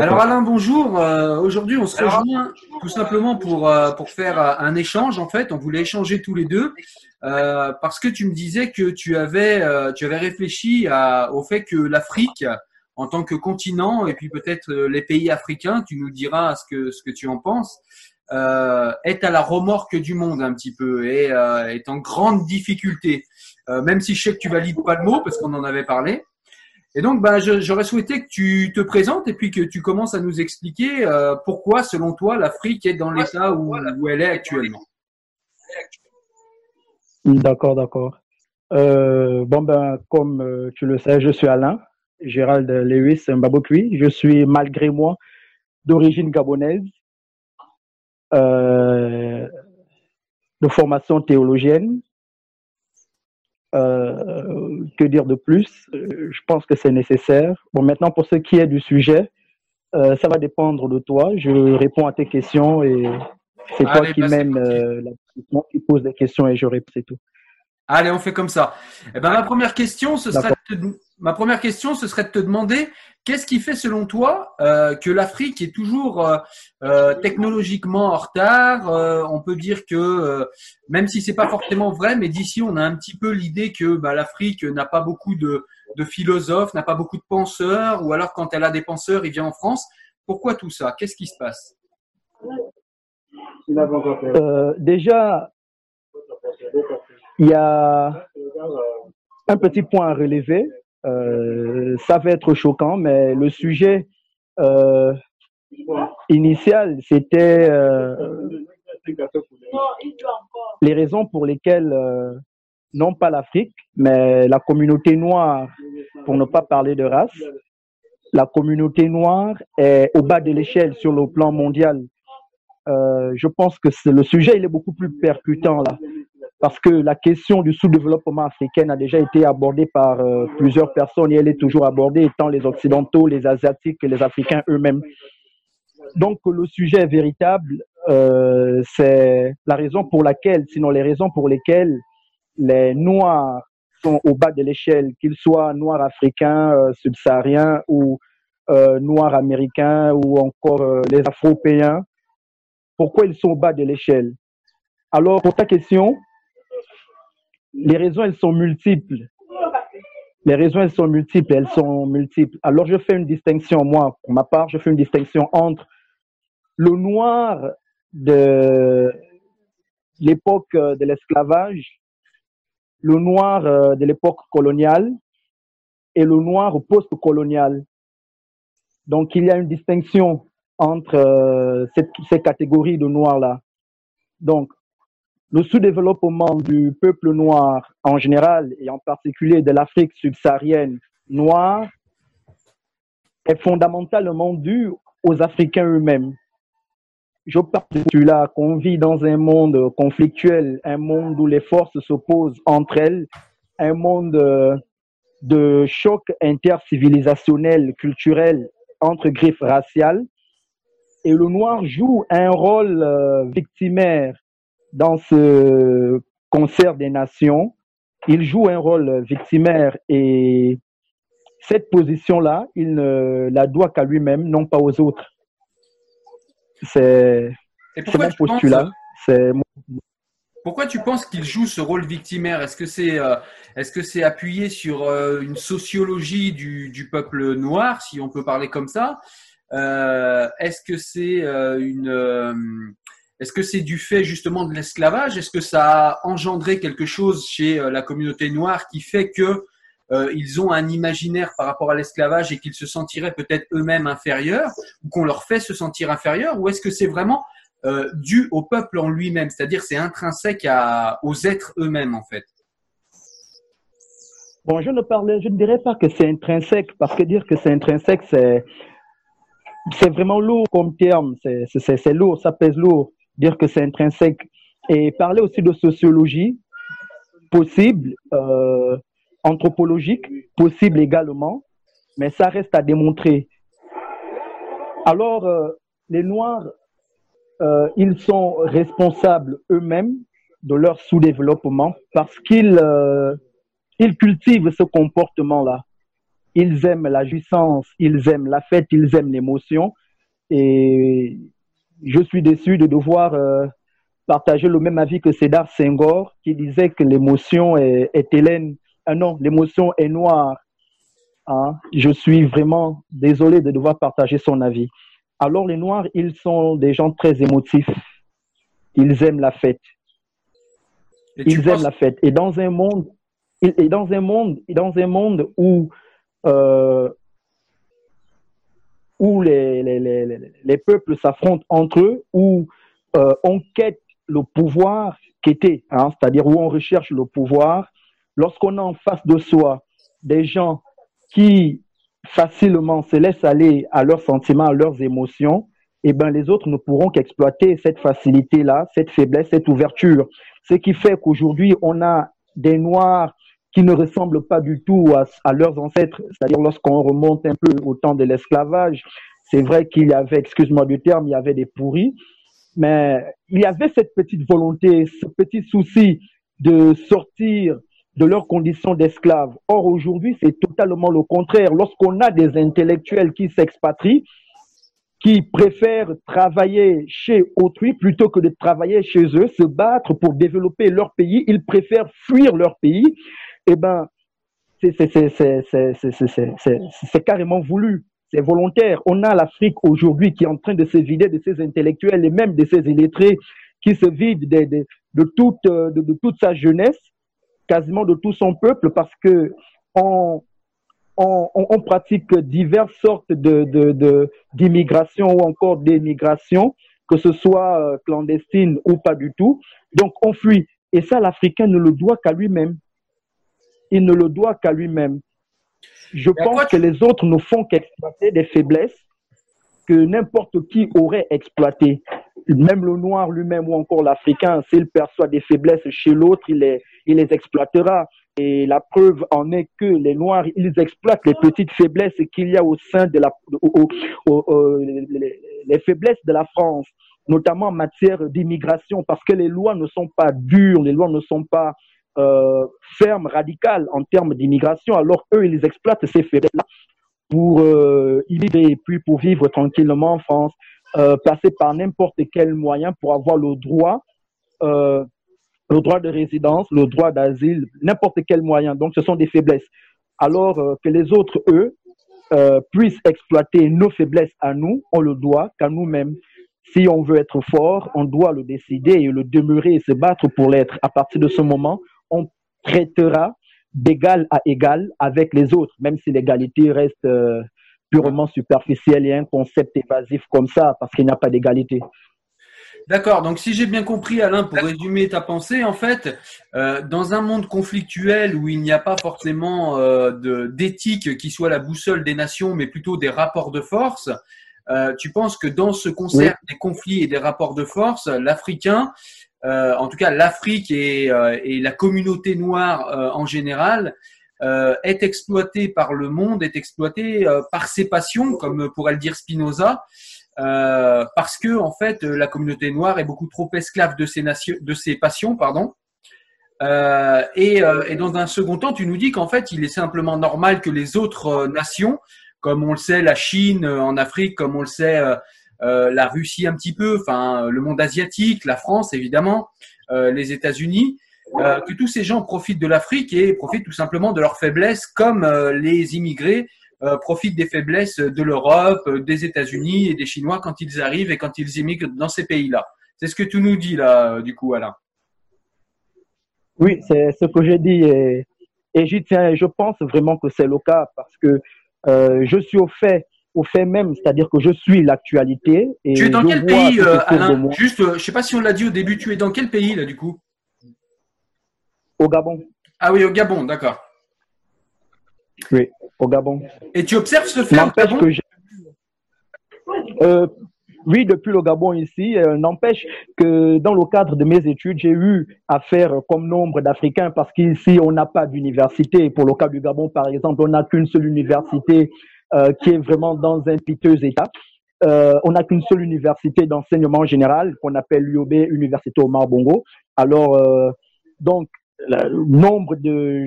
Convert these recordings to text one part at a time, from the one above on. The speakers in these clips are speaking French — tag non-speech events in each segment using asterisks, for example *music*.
Alors Alain, bonjour. Euh, Aujourd'hui, on se rejoint tout simplement pour, euh, pour faire euh, un échange. En fait, on voulait échanger tous les deux euh, parce que tu me disais que tu avais, euh, tu avais réfléchi à- au fait que l'Afrique, en tant que continent, et puis peut-être euh, les pays africains, tu nous diras ce que, ce que tu en penses, euh, est à la remorque du monde un petit peu et euh, est en grande difficulté. Euh, même si je sais que tu valides pas le mot parce qu'on en avait parlé. Et donc, bah, je- j'aurais souhaité que tu te présentes et puis que tu commences à nous expliquer euh, pourquoi, selon toi, l'Afrique est dans l'état où, où elle est actuellement. D'accord, d'accord. Euh, bon, ben, comme euh, tu le sais, je suis Alain, Gérald Lewis Mbabokui. Je suis, malgré moi, d'origine gabonaise, euh, de formation théologienne. Euh, que dire de plus? Euh, Je pense que c'est nécessaire. Bon, maintenant, pour ce qui est du sujet, euh, ça va dépendre de toi. Je réponds à tes questions et c'est toi qui bah, c'est mène euh, la qui pose des questions et je réponds, c'est tout. Allez, on fait comme ça. Eh ben, ma première question, ce serait de te- ma première question, ce serait de te demander qu'est-ce qui fait, selon toi, euh, que l'Afrique est toujours euh, euh, technologiquement en retard. Euh, on peut dire que, euh, même si c'est pas forcément vrai, mais d'ici, on a un petit peu l'idée que bah, l'Afrique n'a pas beaucoup de, de philosophes, n'a pas beaucoup de penseurs, ou alors quand elle a des penseurs, il vient en France. Pourquoi tout ça? Qu'est-ce qui se passe? Euh, déjà, il y a un petit point à relever. Euh, ça va être choquant, mais le sujet euh, initial, c'était euh, les raisons pour lesquelles, non pas l'Afrique, mais la communauté noire, pour ne pas parler de race, la communauté noire est au bas de l'échelle sur le plan mondial. Je pense que le sujet il est beaucoup plus percutant là, parce que la question du sous-développement africain a déjà été abordée par euh, plusieurs personnes et elle est toujours abordée, tant les Occidentaux, les Asiatiques que les Africains eux-mêmes. Donc le sujet véritable, euh, c'est la raison pour laquelle, sinon les raisons pour lesquelles les Noirs sont au bas de l'échelle, qu'ils soient Noirs africains, euh, subsahariens ou euh, Noirs américains ou encore euh, les Afropéens pourquoi ils sont au bas de l'échelle? Alors, pour ta question, les raisons, elles sont multiples. Les raisons, elles sont multiples. Alors, je fais une distinction, moi, pour ma part, je fais une distinction entre le noir de l'époque euh, de l'esclavage, le noir euh, de l'époque coloniale et le noir post-colonial. Donc, il y a une distinction entre euh, ces catégories de noirs-là. Donc, le sous-développement du peuple noir en général et en particulier de l'Afrique subsaharienne noire est fondamentalement dû aux Africains eux-mêmes. Je parle de celui-là qu'on vit dans un monde conflictuel, un monde où les forces s'opposent entre elles, un monde euh, de choc intercivilisationnel, culturel, entre griffes raciales. Et le noir joue un rôle euh, victimaire dans ce concert des nations. Il joue un rôle victimaire et cette position-là, il ne la doit qu'à lui-même, non pas aux autres. C'est mon postulat. C'est pourquoi tu penses qu'il joue ce rôle victimaire? Est-ce que c'est euh, est-ce que c'est appuyé sur euh, une sociologie du, du, peuple noir, si on peut parler comme ça? Euh, Est-ce que c'est une est-ce que c'est du fait justement de l'esclavage? Est-ce que ça a engendré quelque chose chez la communauté noire qui fait que ils ont un imaginaire par rapport à l'esclavage et qu'ils se sentiraient peut-être eux-mêmes inférieurs ou qu'on leur fait se sentir inférieurs Ou est-ce que c'est vraiment euh, dû au peuple en lui-même, c'est-à-dire c'est intrinsèque aux êtres eux-mêmes en fait. Bon, je ne dirais pas que c'est intrinsèque, parce que dire que c'est intrinsèque, c'est vraiment lourd comme terme, c'est lourd, ça pèse lourd, dire que c'est intrinsèque. Et parler aussi de sociologie, possible, euh, anthropologique, possible également, mais ça reste à démontrer. Alors, euh, les Noirs euh, ils sont responsables eux-mêmes de leur sous-développement parce qu'ils euh, ils cultivent ce comportement-là. Ils aiment la jouissance, ils aiment la fête, ils aiment l'émotion. Et je suis déçu de devoir euh, partager le même avis que Cédar Senghor qui disait que l'émotion est, est hélène. Ah non, l'émotion est noire. Hein? Je suis vraiment désolé de devoir partager son avis. Alors les Noirs, ils sont des gens très émotifs. Ils aiment la fête. Ils aiment la fête. Et dans un monde, et dans un monde, dans un monde où euh, où les, les, les, les peuples s'affrontent entre eux, où euh, on quête le pouvoir qu'était, hein, c'est-à-dire où on recherche le pouvoir, lorsqu'on a en face de soi des gens qui facilement se laissent aller à leurs sentiments, à leurs émotions, eh ben, les autres ne pourront qu'exploiter cette facilité-là, cette faiblesse, cette ouverture. Ce qui fait qu'aujourd'hui, on a des Noirs qui ne ressemblent pas du tout à, leurs ancêtres, c'est-à-dire lorsqu'on remonte un peu au temps de l'esclavage, c'est vrai qu'il y avait, excuse-moi du terme, il y avait des pourris, mais il y avait cette petite volonté, ce petit souci de sortir de leurs conditions d'esclaves. Or, aujourd'hui, c'est totalement le contraire. Lorsqu'on a des intellectuels qui s'expatrient, qui préfèrent travailler chez autrui plutôt que de travailler chez eux, se battre pour développer leur pays, ils préfèrent fuir leur pays, eh ben, c'est carrément voulu, c'est volontaire. On a l'Afrique aujourd'hui qui est en train de se vider de ses intellectuels et même de ses illettrés, qui se vide de, de, toute, sa jeunesse quasiment de tout son peuple parce que on, pratique diverses sortes d'immigration ou encore d'émigration, que ce soit euh, clandestine ou pas du tout. Donc on fuit. Et ça, l'Africain ne le doit qu'à lui-même. Il ne le doit qu'à lui-même. Je pense que les autres ne font qu'exploiter des faiblesses que n'importe qui aurait exploité. Même le noir lui-même ou encore l'Africain, s'il perçoit des faiblesses chez l'autre, il les, il les exploitera. Et la preuve en est que les Noirs, ils exploitent les petites faiblesses qu'il y a au sein de la, les faiblesses de la France, notamment en matière d'immigration, parce que les lois ne sont pas dures, les lois ne sont pas euh, fermes, radicales en termes d'immigration, alors eux, ils exploitent ces faiblesses-là pour euh, et puis pour vivre tranquillement en France, euh, passer par n'importe quel moyen pour avoir le droit, euh, le droit de résidence, le droit d'asile, n'importe quel moyen. Donc, ce sont des faiblesses. Alors euh, que les autres, eux, puissent exploiter nos faiblesses à nous, on le doit qu'à nous-mêmes. Si on veut être fort, on doit le décider et le demeurer et se battre pour l'être. À partir de ce moment, on traitera d'égal à égal avec les autres, même si l'égalité reste euh, purement superficielle et un concept évasif comme ça, parce qu'il n'y a pas d'égalité. D'accord. Donc, si j'ai bien compris, Alain, pour résumer ta pensée, en fait, euh, dans un monde conflictuel où il n'y a pas forcément euh, d'éthique qui soit la boussole des nations, mais plutôt des rapports de force, euh, tu penses que dans ce concert des conflits et des rapports de force, l'Africain, en tout cas l'Afrique et, euh, et, la communauté noire euh, en général, est exploité par le monde, est exploité par ses passions, comme pourrait le dire Spinoza, euh, parce que en fait la communauté noire est beaucoup trop esclave de ses, nations, de ses passions, pardon. Euh, et, euh, et, dans un second temps, tu nous dis qu'en fait, il est simplement normal que les autres nations, comme on le sait, la Chine en Afrique, comme on le sait, la Russie un petit peu, enfin le monde asiatique, la France évidemment, les États-Unis, que tous ces gens profitent de l'Afrique et profitent tout simplement de leur faiblesse, comme les immigrés euh, profitent des faiblesses de l'Europe, euh, des États-Unis et des Chinois quand ils arrivent et quand ils immigrent dans ces pays-là. C'est ce que tu nous dis là, euh, du coup, Alain. Oui, c'est ce que j'ai dit et, et tiens. Je pense vraiment que c'est le cas parce que je suis au fait, au fait même, c'est-à-dire que je suis l'actualité. Tu es dans quel pays, Alain Juste, je sais pas si on l'a dit au début. Tu es dans quel pays là, du coup? Au Gabon. Ah oui, au Gabon, d'accord. Oui, au Gabon. Et tu observes ce fait Gabon? que euh, oui, depuis le Gabon ici, euh, n'empêche que dans le cadre de mes études, j'ai eu affaire comme nombre d'Africains parce qu'ici, on n'a pas d'université. Pour le cas du Gabon, par exemple, on n'a qu'une seule université euh, qui est vraiment dans un piteux état. Euh, on n'a qu'une seule université d'enseignement général qu'on appelle l'UOB, Université Omar Bongo. Alors, euh, donc, le nombre de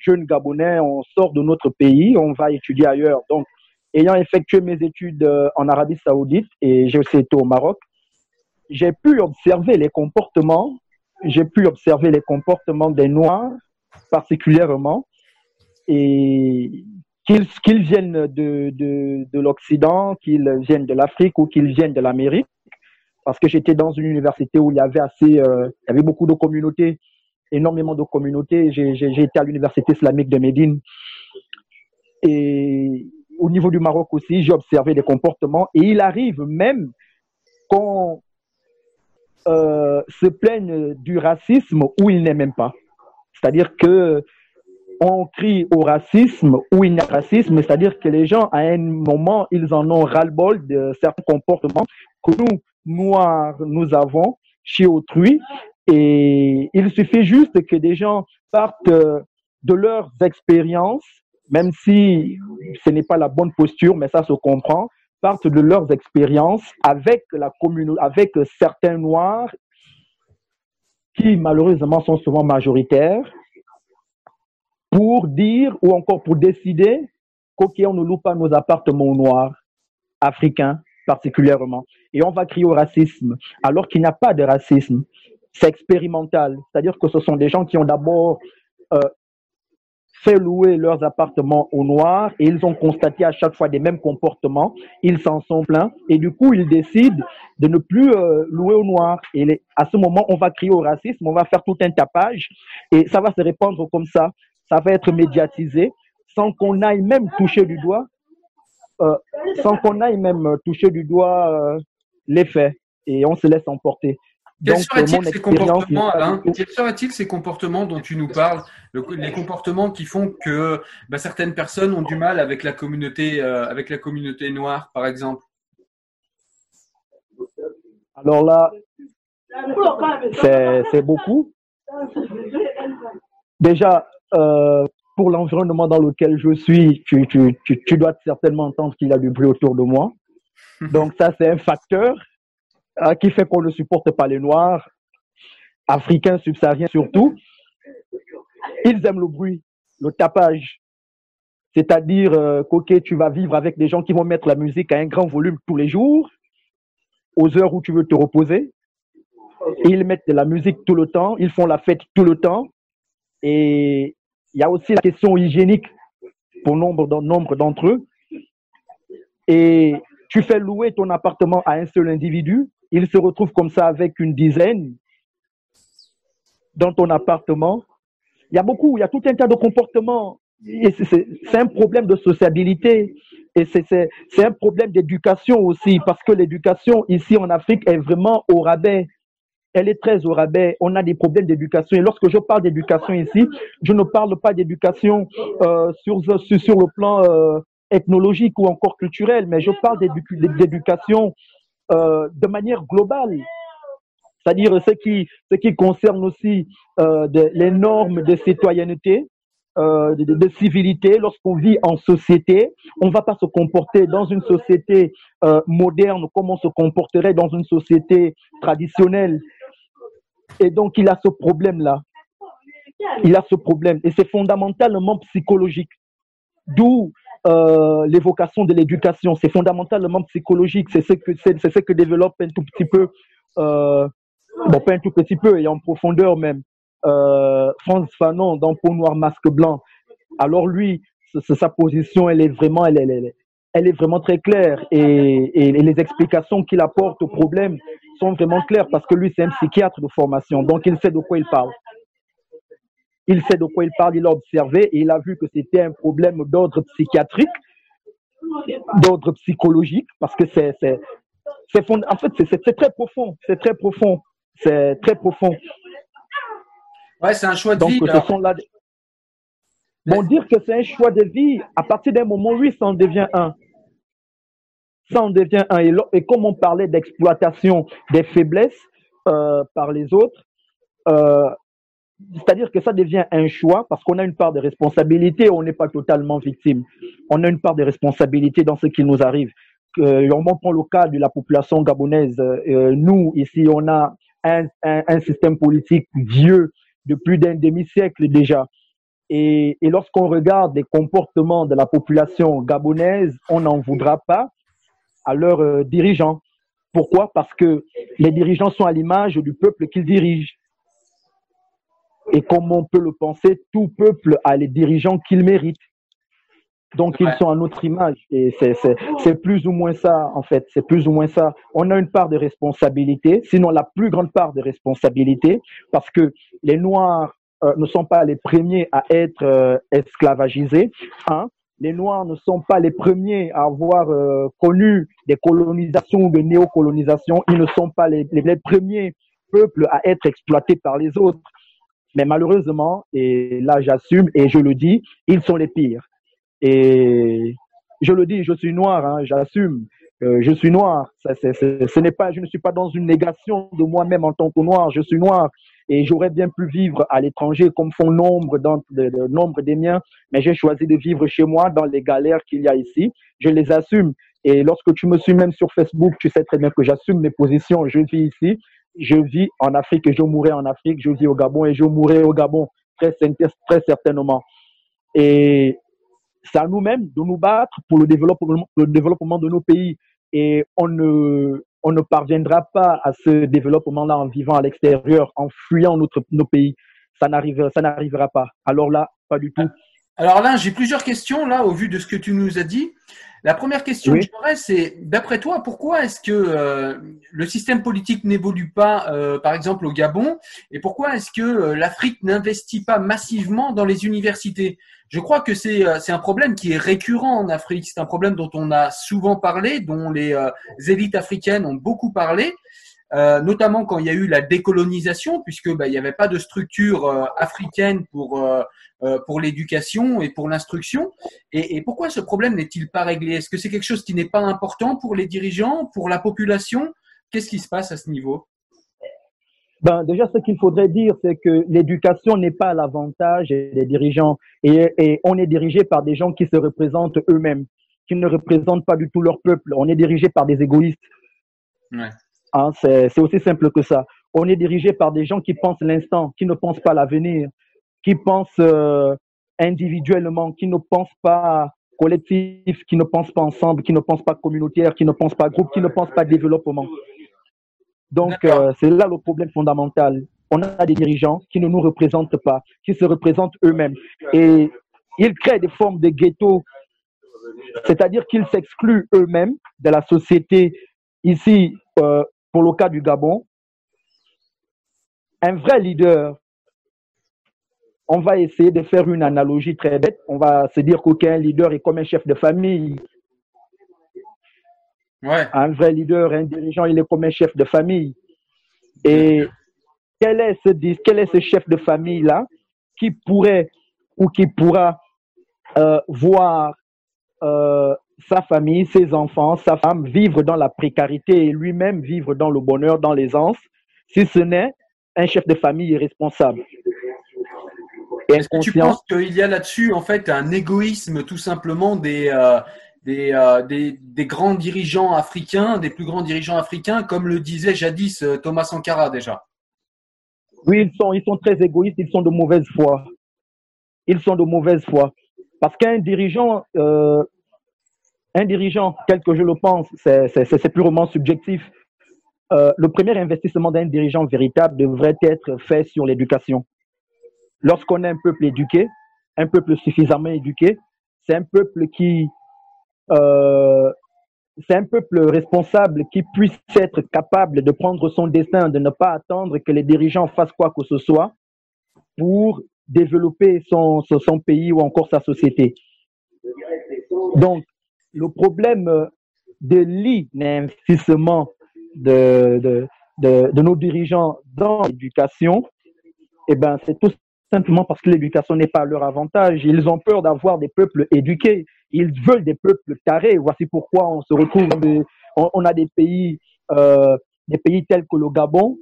jeunes Gabonais, on sort de notre pays, on va étudier ailleurs. Donc, ayant effectué mes études euh, en Arabie Saoudite et j'ai aussi été au Maroc, j'ai pu observer les comportements, j'ai pu observer les comportements des Noirs particulièrement et qu'ils viennent de, de, de l'Occident, qu'ils viennent de l'Afrique ou qu'ils viennent de l'Amérique, parce que j'étais dans une université où il y avait assez, euh, il y avait beaucoup de communautés énormément de communautés. J'ai été à l'université islamique de Médine. Et au niveau du Maroc aussi, j'ai observé des comportements. Et il arrive même qu'on euh, se plaigne du racisme où il n'est même pas. C'est-à-dire que on crie au racisme où il n'y a racisme, c'est-à-dire que les gens, à un moment, ils en ont ras-le-bol de certains comportements que nous, noirs, nous avons chez autrui. Et il suffit juste que des gens partent euh, de leurs expériences, même si ce n'est pas la bonne posture, mais ça se comprend, partent de leurs expériences avec la avec certains noirs qui malheureusement sont souvent majoritaires, pour dire ou encore pour décider qu'ok, on ne loue pas nos appartements noirs, africains particulièrement, et on va crier au racisme, alors qu'il n'y a pas de racisme c'est expérimental. C'est-à-dire que ce sont des gens qui ont d'abord euh, fait louer leurs appartements aux Noirs et ils ont constaté à chaque fois des mêmes comportements. Ils s'en sont plaints et du coup, ils décident de ne plus euh, louer aux Noirs. Et à ce moment, on va crier au racisme, on va faire tout un tapage et ça va se répandre comme ça. Ça va être médiatisé sans qu'on aille même toucher du doigt, euh, sans qu'on aille même toucher du doigt euh, les faits et on se laisse emporter. Quels seraient-ils ces comportements, Alain Quels seraient-ils ces comportements dont tu nous parles Les comportements qui font que bah, certaines personnes ont du mal avec la communauté, euh, avec la communauté noire, par exemple? Alors là, c'est beaucoup. Déjà, euh, pour l'environnement dans lequel je suis, tu, tu, tu, tu dois certainement entendre qu'il y a du bruit autour de moi. *laughs* Donc ça, c'est un facteur. Hein, qui fait qu'on ne supporte pas les Noirs, africains, subsahariens surtout. Ils aiment le bruit, le tapage. C'est-à-dire euh, tu vas vivre avec des gens qui vont mettre la musique à un grand volume tous les jours, aux heures où tu veux te reposer. ils mettent de la musique tout le temps, ils font la fête tout le temps. Et il y a aussi la question hygiénique pour nombre d'entre eux. Et tu fais louer ton appartement à un seul individu, il se retrouve comme ça avec une dizaine dans ton appartement. Il y a beaucoup, il y a tout un tas de comportements. C'est un problème de sociabilité et c'est un problème d'éducation aussi parce que l'éducation ici en Afrique est vraiment au rabais. Elle est très au rabais. On a des problèmes d'éducation. Et lorsque je parle d'éducation ici, je ne parle pas d'éducation euh, sur, sur, le plan euh, ethnologique ou encore culturel, mais je parle d'éducation euh, de manière globale. C'est-à-dire ce qui, ce qui concerne aussi euh, les normes de citoyenneté, euh, de, civilité, lorsqu'on vit en société, on ne va pas se comporter dans une société euh, moderne comme on se comporterait dans une société traditionnelle. Et donc, il a ce problème-là. Il a ce problème. Et c'est fondamentalement psychologique. D'où euh, l'évocation de l'éducation. C'est fondamentalement psychologique. C'est ce que, c'est, ce que développe un tout petit peu, bon, pas un tout petit peu, et en profondeur même, euh, Franz Fanon dans Peau noire, masque blanc. Alors lui, sa position, elle est vraiment, elle, elle, elle est vraiment très claire et, et, les explications qu'il apporte au problème sont vraiment claires parce que lui, c'est un psychiatre de formation, donc il sait de quoi il parle. Il sait de quoi il parle, il a observé et il a vu que c'était un problème d'ordre psychiatrique, d'ordre psychologique, parce que c'est, c'est, c'est en fait, c'est très profond, c'est très profond, c'est très profond. Ouais, c'est un choix de vie. Bon, dire que c'est un choix de vie, à partir d'un moment, oui, ça en devient un. Ça en devient un. Et, comme on parlait d'exploitation des faiblesses euh, par les autres, euh, c'est-à-dire que ça devient un choix parce qu'on a une part de responsabilité, on n'est pas totalement victime. On a une part de responsabilité dans ce qui nous arrive. Euh, on prend le cas de la population gabonaise. Euh, nous, ici, on a un, système politique vieux de plus d'un demi-siècle déjà. Et lorsqu'on regarde les comportements de la population gabonaise, on n'en voudra pas à leurs euh, dirigeants. Pourquoi? Parce que les dirigeants sont à l'image du peuple qu'ils dirigent. Et comme on peut le penser, tout peuple a les dirigeants qu'il mérite. Donc ils sont à notre image et c'est plus ou moins ça en fait, c'est plus ou moins ça. On a une part de responsabilité, sinon la plus grande part de responsabilité, parce que les Noirs euh, ne sont pas les premiers à être euh, esclavagisés. Hein. Les Noirs ne sont pas les premiers à avoir euh, connu des colonisations ou des néocolonisations. Ils ne sont pas les, premiers peuples à être exploités par les autres. Mais malheureusement, et là j'assume et je le dis, ils sont les pires. Et je le dis, je suis noir, hein, j'assume. Euh, je suis noir. Ce n'est pas, je ne suis pas dans une négation de moi-même en tant que noir. Je suis noir et j'aurais bien pu vivre à l'étranger comme font nombre, de, nombre des miens, mais j'ai choisi de vivre chez moi dans les galères qu'il y a ici. Je les assume. Et lorsque tu me suis même sur Facebook, tu sais très bien que j'assume mes positions. Je vis ici, je vis en Afrique et je mourrai en Afrique. Je vis au Gabon et je mourrai au Gabon très, très certainement. Et c'est à nous-mêmes de nous battre pour le développement, le développement de nos pays. Et on ne, on ne parviendra pas à ce développement-là en vivant à l'extérieur, en fuyant notre, nos pays. Ça n'arrivera, ça n'arrivera pas. Alors là, pas du tout. Alors là, j'ai plusieurs questions là au vu de ce que tu nous as dit. La première question que j'aurais, c'est d'après toi, pourquoi est-ce que euh, le système politique n'évolue pas, euh, par exemple au Gabon, et pourquoi est-ce que euh, l'Afrique n'investit pas massivement dans les universités? Je crois que c'est c'est un problème qui est récurrent en Afrique. C'est un problème dont on a souvent parlé, dont les élites africaines ont beaucoup parlé. Euh, notamment quand il y a eu la décolonisation, puisque bah, il n'y avait pas de structure euh, africaine pour euh, pour l'éducation et pour l'instruction. Et, et, pourquoi ce problème n'est-il pas réglé? Est-ce que c'est quelque chose qui n'est pas important pour les dirigeants, pour la population? Qu'est-ce qui se passe à ce niveau? Ben, déjà, ce qu'il faudrait dire, c'est que l'éducation n'est pas l'avantage des dirigeants et, et, on est dirigé par des gens qui se représentent eux-mêmes, qui ne représentent pas du tout leur peuple. On est dirigé par des égoïstes. Ouais. Hein, c'est aussi simple que ça. On est dirigé par des gens qui pensent l'instant, qui ne pensent pas l'avenir, qui pensent euh, individuellement, qui ne pensent pas collectif, qui ne pensent pas ensemble, qui ne pensent pas communautaire, qui ne pensent pas groupe, qui ne pensent pas développement. Donc, euh, c'est là le problème fondamental. On a des dirigeants qui ne nous représentent pas, qui se représentent eux-mêmes. Et ils créent des formes de ghetto, c'est-à-dire qu'ils s'excluent eux-mêmes de la société. Ici, euh, pour le cas du Gabon, un vrai leader, on va essayer de faire une analogie très bête. On va se dire qu'aucun leader est comme un chef de famille. Ouais. Un vrai leader, un dirigeant, il est comme un chef de famille. Et quel est ce, quel est ce chef de famille-là qui pourrait ou qui pourra euh, voir euh, sa famille, ses enfants, sa femme vivre dans la précarité et lui-même vivre dans le bonheur, dans l'aisance, si ce n'est un chef de famille irresponsable? Est-ce que tu penses qu'il y a là-dessus en fait un égoïsme tout simplement des, euh, euh, des, des, grands dirigeants africains, des plus grands dirigeants africains, comme le disait jadis euh, Thomas Sankara déjà Oui, ils sont, très égoïstes, ils sont de mauvaise foi. Ils sont de mauvaise foi. Parce qu'un dirigeant, un dirigeant, tel que je le pense, c'est purement subjectif. le premier investissement d'un dirigeant véritable devrait être fait sur l'éducation lorsqu'on est un peuple éduqué, un peuple suffisamment éduqué, c'est un peuple qui, euh, c'est un peuple responsable qui puisse être capable de prendre son destin, de ne pas attendre que les dirigeants fassent quoi que ce soit pour développer son, pays ou encore sa société. Donc, le problème de l'investissement de, nos dirigeants dans l'éducation, eh ben, c'est tout simplement parce que l'éducation n'est pas à leur avantage. Ils ont peur d'avoir des peuples éduqués. Ils veulent des peuples carrés. Voici pourquoi on se retrouve, on, a des pays, euh, des pays tels que le Gabon,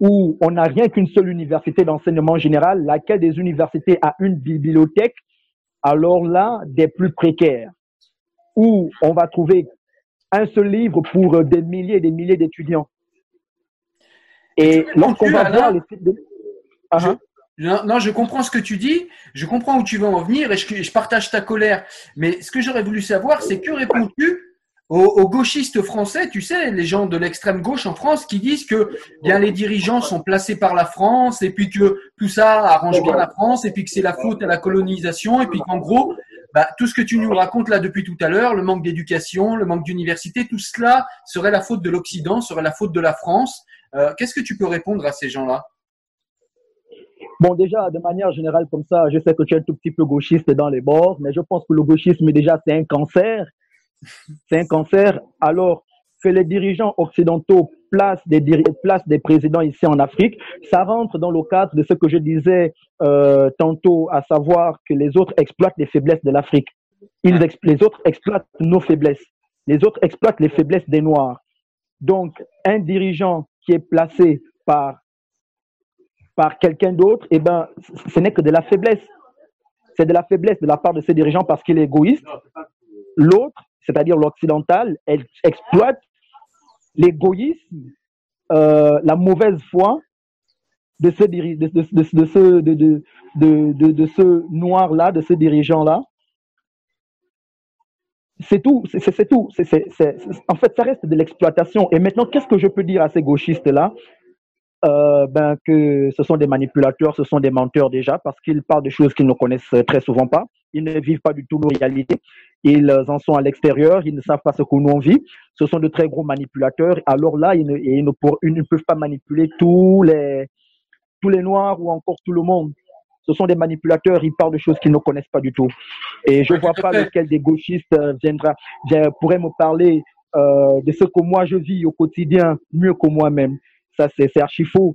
où on n'a rien qu'une seule université d'enseignement général, laquelle des universités a une bibliothèque, alors là, des plus précaires, où on va trouver un seul livre pour des milliers et des milliers d'étudiants. Et lorsqu'on va voir les sites de... Non, je comprends ce que tu dis, je comprends où tu veux en venir et je, partage ta colère. Mais ce que j'aurais voulu savoir, c'est que réponds-tu aux, gauchistes français, tu sais, les gens de l'extrême gauche en France qui disent que bien les dirigeants sont placés par la France et puis que tout ça arrange bien la France et puis que c'est la faute à la colonisation et puis qu'en gros, bah, tout ce que tu nous racontes là depuis tout à l'heure, le manque d'éducation, le manque d'université, tout cela serait la faute de l'Occident, serait la faute de la France. Euh, qu'est-ce que tu peux répondre à ces gens-là? Bon, déjà, de manière générale, comme ça, je sais que tu es un tout petit peu gauchiste dans les bords, mais je pense que le gauchisme, déjà, c'est un cancer. C'est un cancer. Alors que les dirigeants occidentaux placent des, placent des présidents ici en Afrique, ça rentre dans le cadre de ce que je disais euh, tantôt, à savoir que les autres exploitent les faiblesses de l'Afrique. Ils les autres exploitent nos faiblesses. Les autres exploitent les faiblesses des Noirs. Donc, un dirigeant qui est placé par par quelqu'un d'autre, eh ben, ce n'est que de la faiblesse. C'est de la faiblesse de la part de ces dirigeants parce qu'il est égoïste. L'autre, c'est-à-dire l'occidental, elle exploite l'égoïsme, euh, la mauvaise foi de ce, de, de, ce, de, de ce noir-là, de ce dirigeant-là. C'est tout, c'est tout. en fait, ça reste de l'exploitation. Et maintenant, qu'est-ce que je peux dire à ces gauchistes-là? Euh, ben, que ce sont des manipulateurs, ce sont des menteurs déjà, parce qu'ils parlent de choses qu'ils ne connaissent très souvent pas. Ils ne vivent pas du tout nos réalités. Ils en sont à l'extérieur, ils ne savent pas ce que nous on vit. Ce sont de très gros manipulateurs. Alors là, ils ne, ils ne, ils ne peuvent pas manipuler tous les, tous les noirs ou encore tout le monde. Ce sont des manipulateurs, ils parlent de choses qu'ils ne connaissent pas du tout. Et je ne vois pas lequel des gauchistes euh, viendra, pourrait me parler euh, de ce que moi je vis au quotidien mieux que moi-même. Ça, c'est archi faux.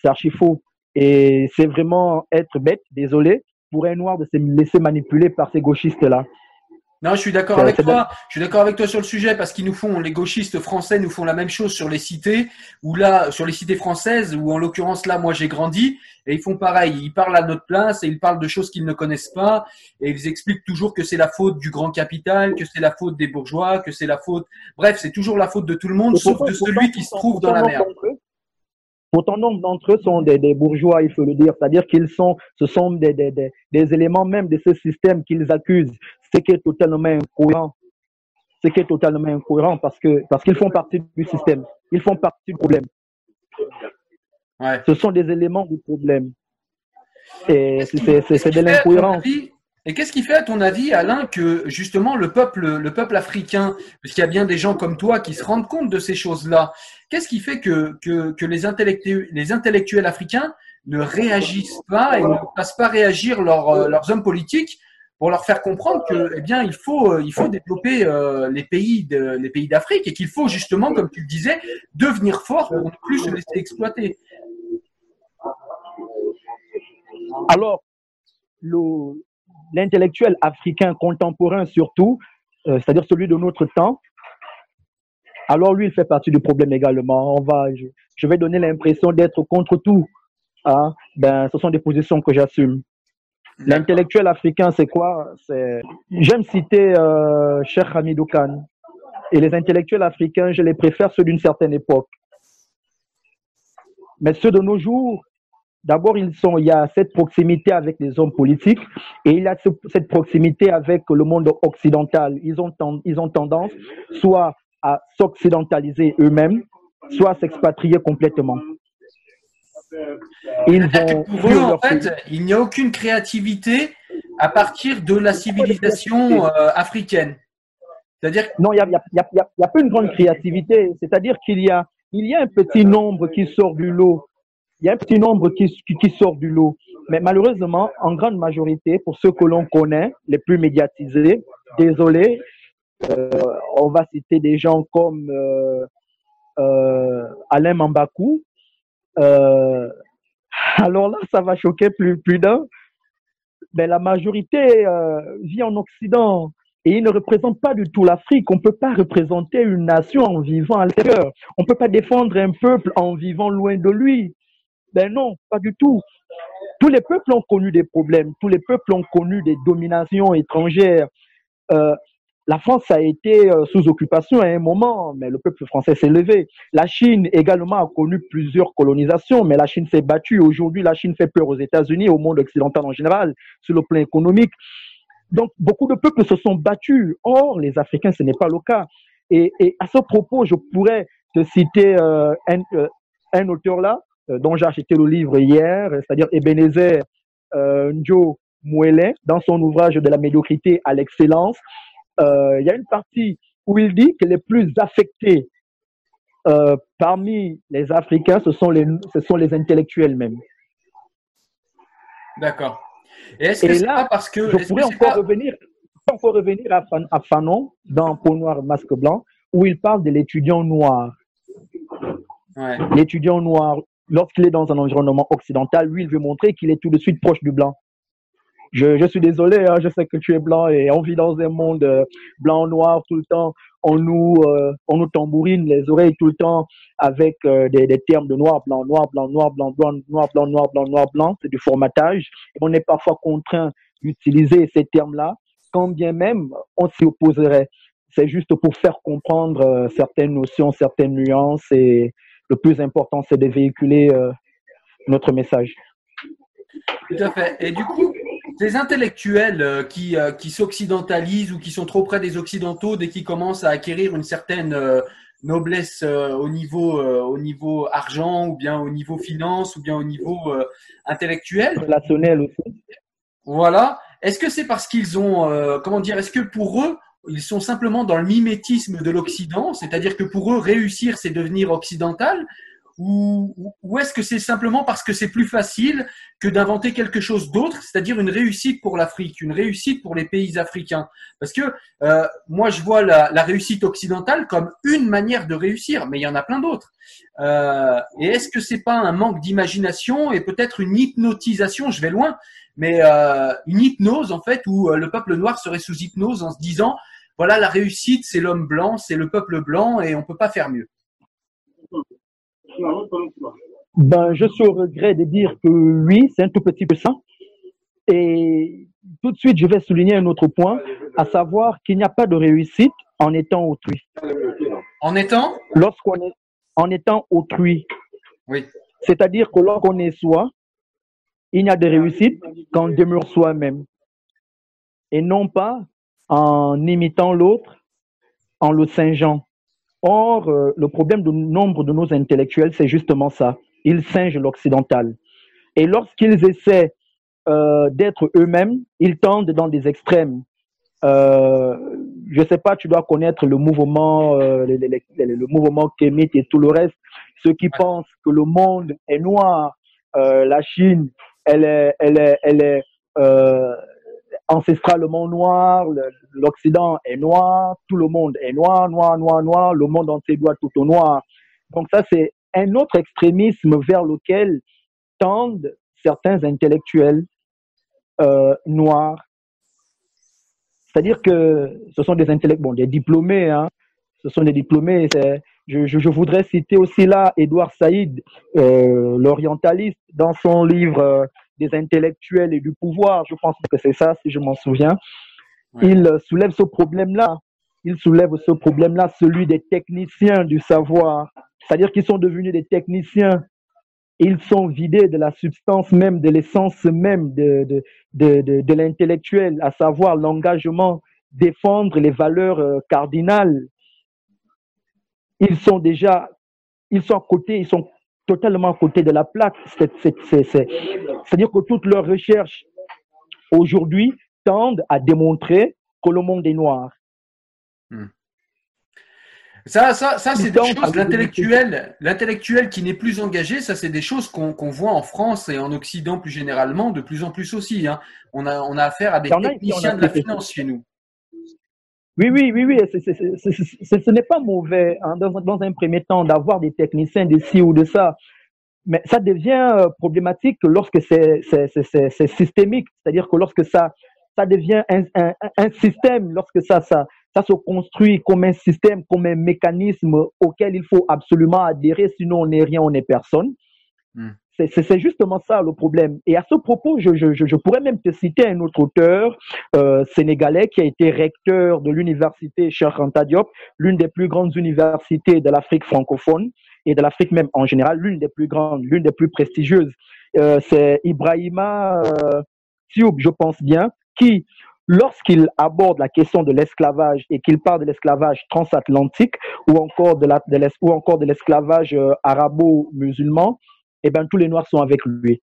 C'est archi faux. Et c'est vraiment être bête, désolé, pour un noir de se laisser manipuler par ces gauchistes-là. Non, je suis d'accord avec toi. Je suis d'accord avec toi sur le sujet parce qu'ils nous font, les gauchistes français nous font la même chose sur les cités, ou là, sur les cités françaises, où en l'occurrence là, moi j'ai grandi, et ils font pareil. Ils parlent à notre place et ils parlent de choses qu'ils ne connaissent pas, et ils expliquent toujours que c'est la faute du grand capital, que c'est la faute des bourgeois, que c'est la faute. Bref, c'est toujours la faute de tout le monde, sauf de celui qui se trouve dans la merde. Pourtant, nombre d'entre eux sont des, bourgeois, il faut le dire. C'est-à-dire qu'ils sont, ce sont des, des, des, éléments même de ce système qu'ils accusent, ce qui est totalement incohérent. Ce qui est totalement incohérent parce que parce qu'ils font partie du système. Ils font partie du problème. Ouais. Ce sont des éléments du problème. Et c'est de l'incohérence. Et qu'est-ce qui fait, à ton avis, Alain, que justement le peuple, le peuple africain, parce qu'il y a bien des gens comme toi qui se rendent compte de ces choses-là, qu'est-ce qui fait que, que, les, intellectuels, africains ne réagissent pas et ne passent pas réagir leur, euh, leurs hommes politiques pour leur faire comprendre que, eh bien, il faut, euh, il faut développer euh, les pays les pays d'Afrique et qu'il faut justement, comme tu le disais, devenir fort pour ne plus se laisser exploiter. Alors, le, l'intellectuel africain contemporain surtout, c'est-à-dire celui de notre temps, alors lui, il fait partie du problème également. On va, je, vais donner l'impression d'être contre tout. Hein. Ben, ce sont des positions que j'assume. L'intellectuel africain, c'est quoi? J'aime citer euh, Cheikh Hamidou Khan. Et les intellectuels africains, je les préfère ceux d'une certaine époque. Mais ceux de nos jours, d'abord, ils sont, il y a cette proximité avec les hommes politiques et il y a cette proximité avec le monde occidental. Ils ont, ils ont tendance soit à s'occidentaliser eux-mêmes, soit à s'expatrier complètement. Ils pour eux, en fait, il n'y a aucune créativité à partir de la civilisation euh, africaine? C'est-à-dire Non, il n'y a, a, pas une grande créativité. C'est-à-dire qu'il y a, il y a un petit nombre qui sort du lot. Il y a un petit nombre qui, qui, sort du lot. Mais malheureusement, en grande majorité, pour ceux que l'on connaît, les plus médiatisés, désolé, on va citer des gens comme euh, euh, Alain Mambakou, euh, alors là, ça va choquer plus, d'un. Mais la majorité euh, vit en Occident et il ne représente pas du tout l'Afrique. On ne peut pas représenter une nation en vivant à l'extérieur. On ne peut pas défendre un peuple en vivant loin de lui. Ben non, pas du tout. Tous les peuples ont connu des problèmes. Tous les peuples ont connu des dominations étrangères. Euh, la France a été euh, sous occupation à un moment, mais le peuple français s'est levé. La Chine également a connu plusieurs colonisations, mais la Chine s'est battue. Aujourd'hui, la Chine fait peur aux États-Unis, au monde occidental en général, sur le plan économique. Donc, beaucoup de peuples se sont battus. Or, les Africains, ce n'est pas le cas. Et, à ce propos, je pourrais te citer euh, un, euh, un, auteur là, dont j'ai acheté le livre hier, c'est-à-dire Ebenezer Njo Mouele, dans son ouvrage de la médiocrité à l'excellence. Euh, il y a une partie où il dit que les plus affectés euh, parmi les Africains, ce sont les, ce sont les intellectuels même. D'accord. Et est-ce que là, parce que je pourrais encore revenir, encore revenir à, à, Fanon dans Peau noire masque blanc, où il parle de l'étudiant noir. Ouais. L'étudiant noir, lorsqu'il est dans un environnement occidental, lui, il veut montrer qu'il est tout de suite proche du blanc. Je, je suis désolé, hein, je sais que tu es blanc et on vit dans un monde euh, blanc-noir tout le temps. On nous, euh, on nous tambourine les oreilles tout le temps avec euh, des, des, termes de noir, blanc, noir, blanc, noir, blanc, blanc, noir, blanc, noir, blanc, noir, blanc. C'est du formatage. Et on est parfois contraint d'utiliser ces termes-là, quand bien même on s'y opposerait. C'est juste pour faire comprendre certaines notions, certaines nuances et le plus important, c'est de véhiculer notre message. Tout à fait. Et du coup, ces intellectuels euh, qui, euh, qui s'occidentalisent ou qui sont trop près des occidentaux dès qu'ils commencent à acquérir une certaine euh, noblesse au niveau au niveau argent ou bien au niveau finance ou bien au niveau intellectuel. Relationnel aussi. Voilà. Est-ce que c'est parce qu'ils ont comment dire est-ce que pour eux ils sont simplement dans le mimétisme de l'Occident, c'est-à-dire que pour eux, réussir, c'est devenir occidental, ou, ou est-ce que c'est simplement parce que c'est plus facile que d'inventer quelque chose d'autre, c'est-à-dire une réussite pour l'Afrique, une réussite pour les pays africains? Parce que euh, moi, je vois la, la, réussite occidentale comme une manière de réussir, mais il y en a plein d'autres. Euh, et est-ce que c'est pas un manque d'imagination et peut-être une hypnotisation? Je vais loin, mais euh, une hypnose en fait où euh, le peuple noir serait sous hypnose en se disant voilà la réussite, c'est l'homme blanc, c'est le peuple blanc et on peut pas faire mieux. Ben, je suis au regret de dire que oui, c'est un tout petit peu ça. Et tout de suite, je vais souligner un autre point, à savoir qu'il n'y a pas de réussite en étant autrui. En étant? Lorsqu'on est en étant autrui. Oui. C'est-à-dire que lorsqu'on est soi, il n'y a de réussite qu'en demeure soi-même. Et non pas en imitant l'autre, en le singeant. Or, euh, le problème de nombre de nos intellectuels, c'est justement ça. Ils singent l'occidental. Et lorsqu'ils essaient euh, d'être eux-mêmes, ils tendent dans des extrêmes. Euh, je sais pas, tu dois connaître le mouvement, euh, le, mouvement et tout le reste. Ceux qui pensent que le monde est noir, euh, la Chine, elle est, elle est, elle est ancestralement noir, l'Occident est noir, tout le monde est noir, noir, noir, noir, le monde entier doit tout au noir. Donc ça, c'est un autre extrémisme vers lequel tendent certains intellectuels euh, noirs. C'est-à-dire que ce sont des intellectuels, bon, des diplômés, hein, ce sont des diplômés. Je, voudrais citer aussi là Édouard Saïd, euh, l'orientaliste, dans son livre euh, des intellectuels et du pouvoir. Je pense que c'est ça, si je m'en souviens. Il soulève ce problème-là. Il soulève ce problème-là, celui des techniciens du savoir. C'est-à-dire qu'ils sont devenus des techniciens. Ils sont vidés de la substance même, de l'essence même de, de, de, de, l'intellectuel, à savoir l'engagement, défendre les valeurs euh, cardinales. Ils sont déjà, ils sont à côté, ils sont totalement à côté de la plaque. C'est-à-dire que toutes leurs recherches aujourd'hui tendent à démontrer que le monde est noir. Hmm. Ça, ça, ça c'est des choses. L'intellectuel, l'intellectuel qui n'est plus engagé, ça, c'est des choses qu'on voit en France et en Occident plus généralement, de plus en plus aussi. Hein. On, a, on a affaire à des techniciens de la finance chez nous. Oui, oui, oui, oui. ce n'est pas mauvais hein, dans, un premier temps d'avoir des techniciens de ci ou de ça. Mais ça devient euh, problématique lorsque c'est systémique, c'est-à-dire que lorsque ça, devient un, système, lorsque ça se construit comme un système, comme un mécanisme auquel il faut absolument adhérer, sinon on n'est rien, on n'est personne. Hmm. C'est justement ça le problème. Et à ce propos, je, je, je pourrais même te citer un autre auteur euh, sénégalais qui a été recteur de l'université Cheikh Diop, l'une des plus grandes universités de l'Afrique francophone et de l'Afrique même en général, l'une des plus grandes, l'une des plus prestigieuses. Euh, C'est Ibrahima euh, je pense bien, qui lorsqu'il aborde la question de l'esclavage et qu'il parle de l'esclavage transatlantique ou encore de, la, de ou encore de l'esclavage euh, arabo-musulman, eh ben tous les Noirs sont avec lui.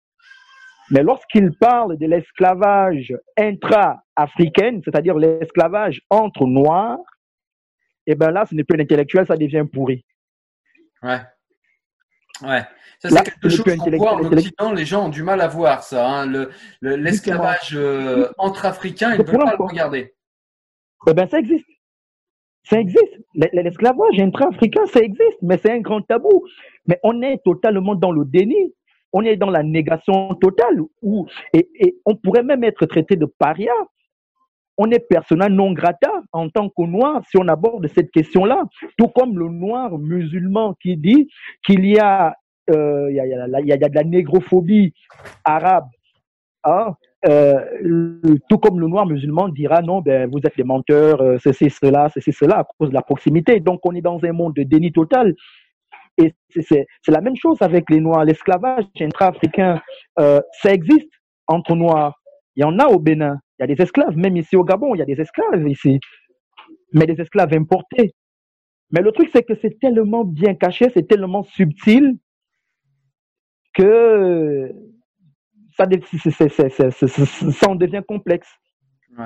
Mais lorsqu'il parle de l'esclavage intra-africain, c'est-à-dire l'esclavage entre Noirs, eh ben là, ce n'est plus intellectuel, ça devient pourri. Ouais. Ouais. Ça, c'est quelque chose qu'on voit en Occident, les gens ont du mal à voir ça. Hein. L'esclavage euh, entre-africains, ils ne veulent pas le regarder. Eh ben, ça existe. Ça existe. L'esclavage intra-africain, ça existe, mais c'est un grand tabou. Mais on est totalement dans le déni. On est dans la négation totale. Où, et, on pourrait même être traité de paria. On est persona non grata en tant que noir si on aborde cette question-là. Tout comme le noir musulman qui dit qu'il y a euh, il y, a, y, a, de la négrophobie arabe. Hein, euh, tout comme le noir musulman dira non, ben, vous êtes les menteurs, euh, c'est cela, c'est cela, à cause de la proximité. Donc on est dans un monde de déni total. Et c'est la même chose avec les noirs. L'esclavage intra-africain, euh, ça existe entre noirs. Il y en a au Bénin. Il y a des esclaves, même ici au Gabon, il y a des esclaves ici. Mais des esclaves importés. Mais le truc, c'est que c'est tellement bien caché, c'est tellement subtil que ça, ça en devient complexe.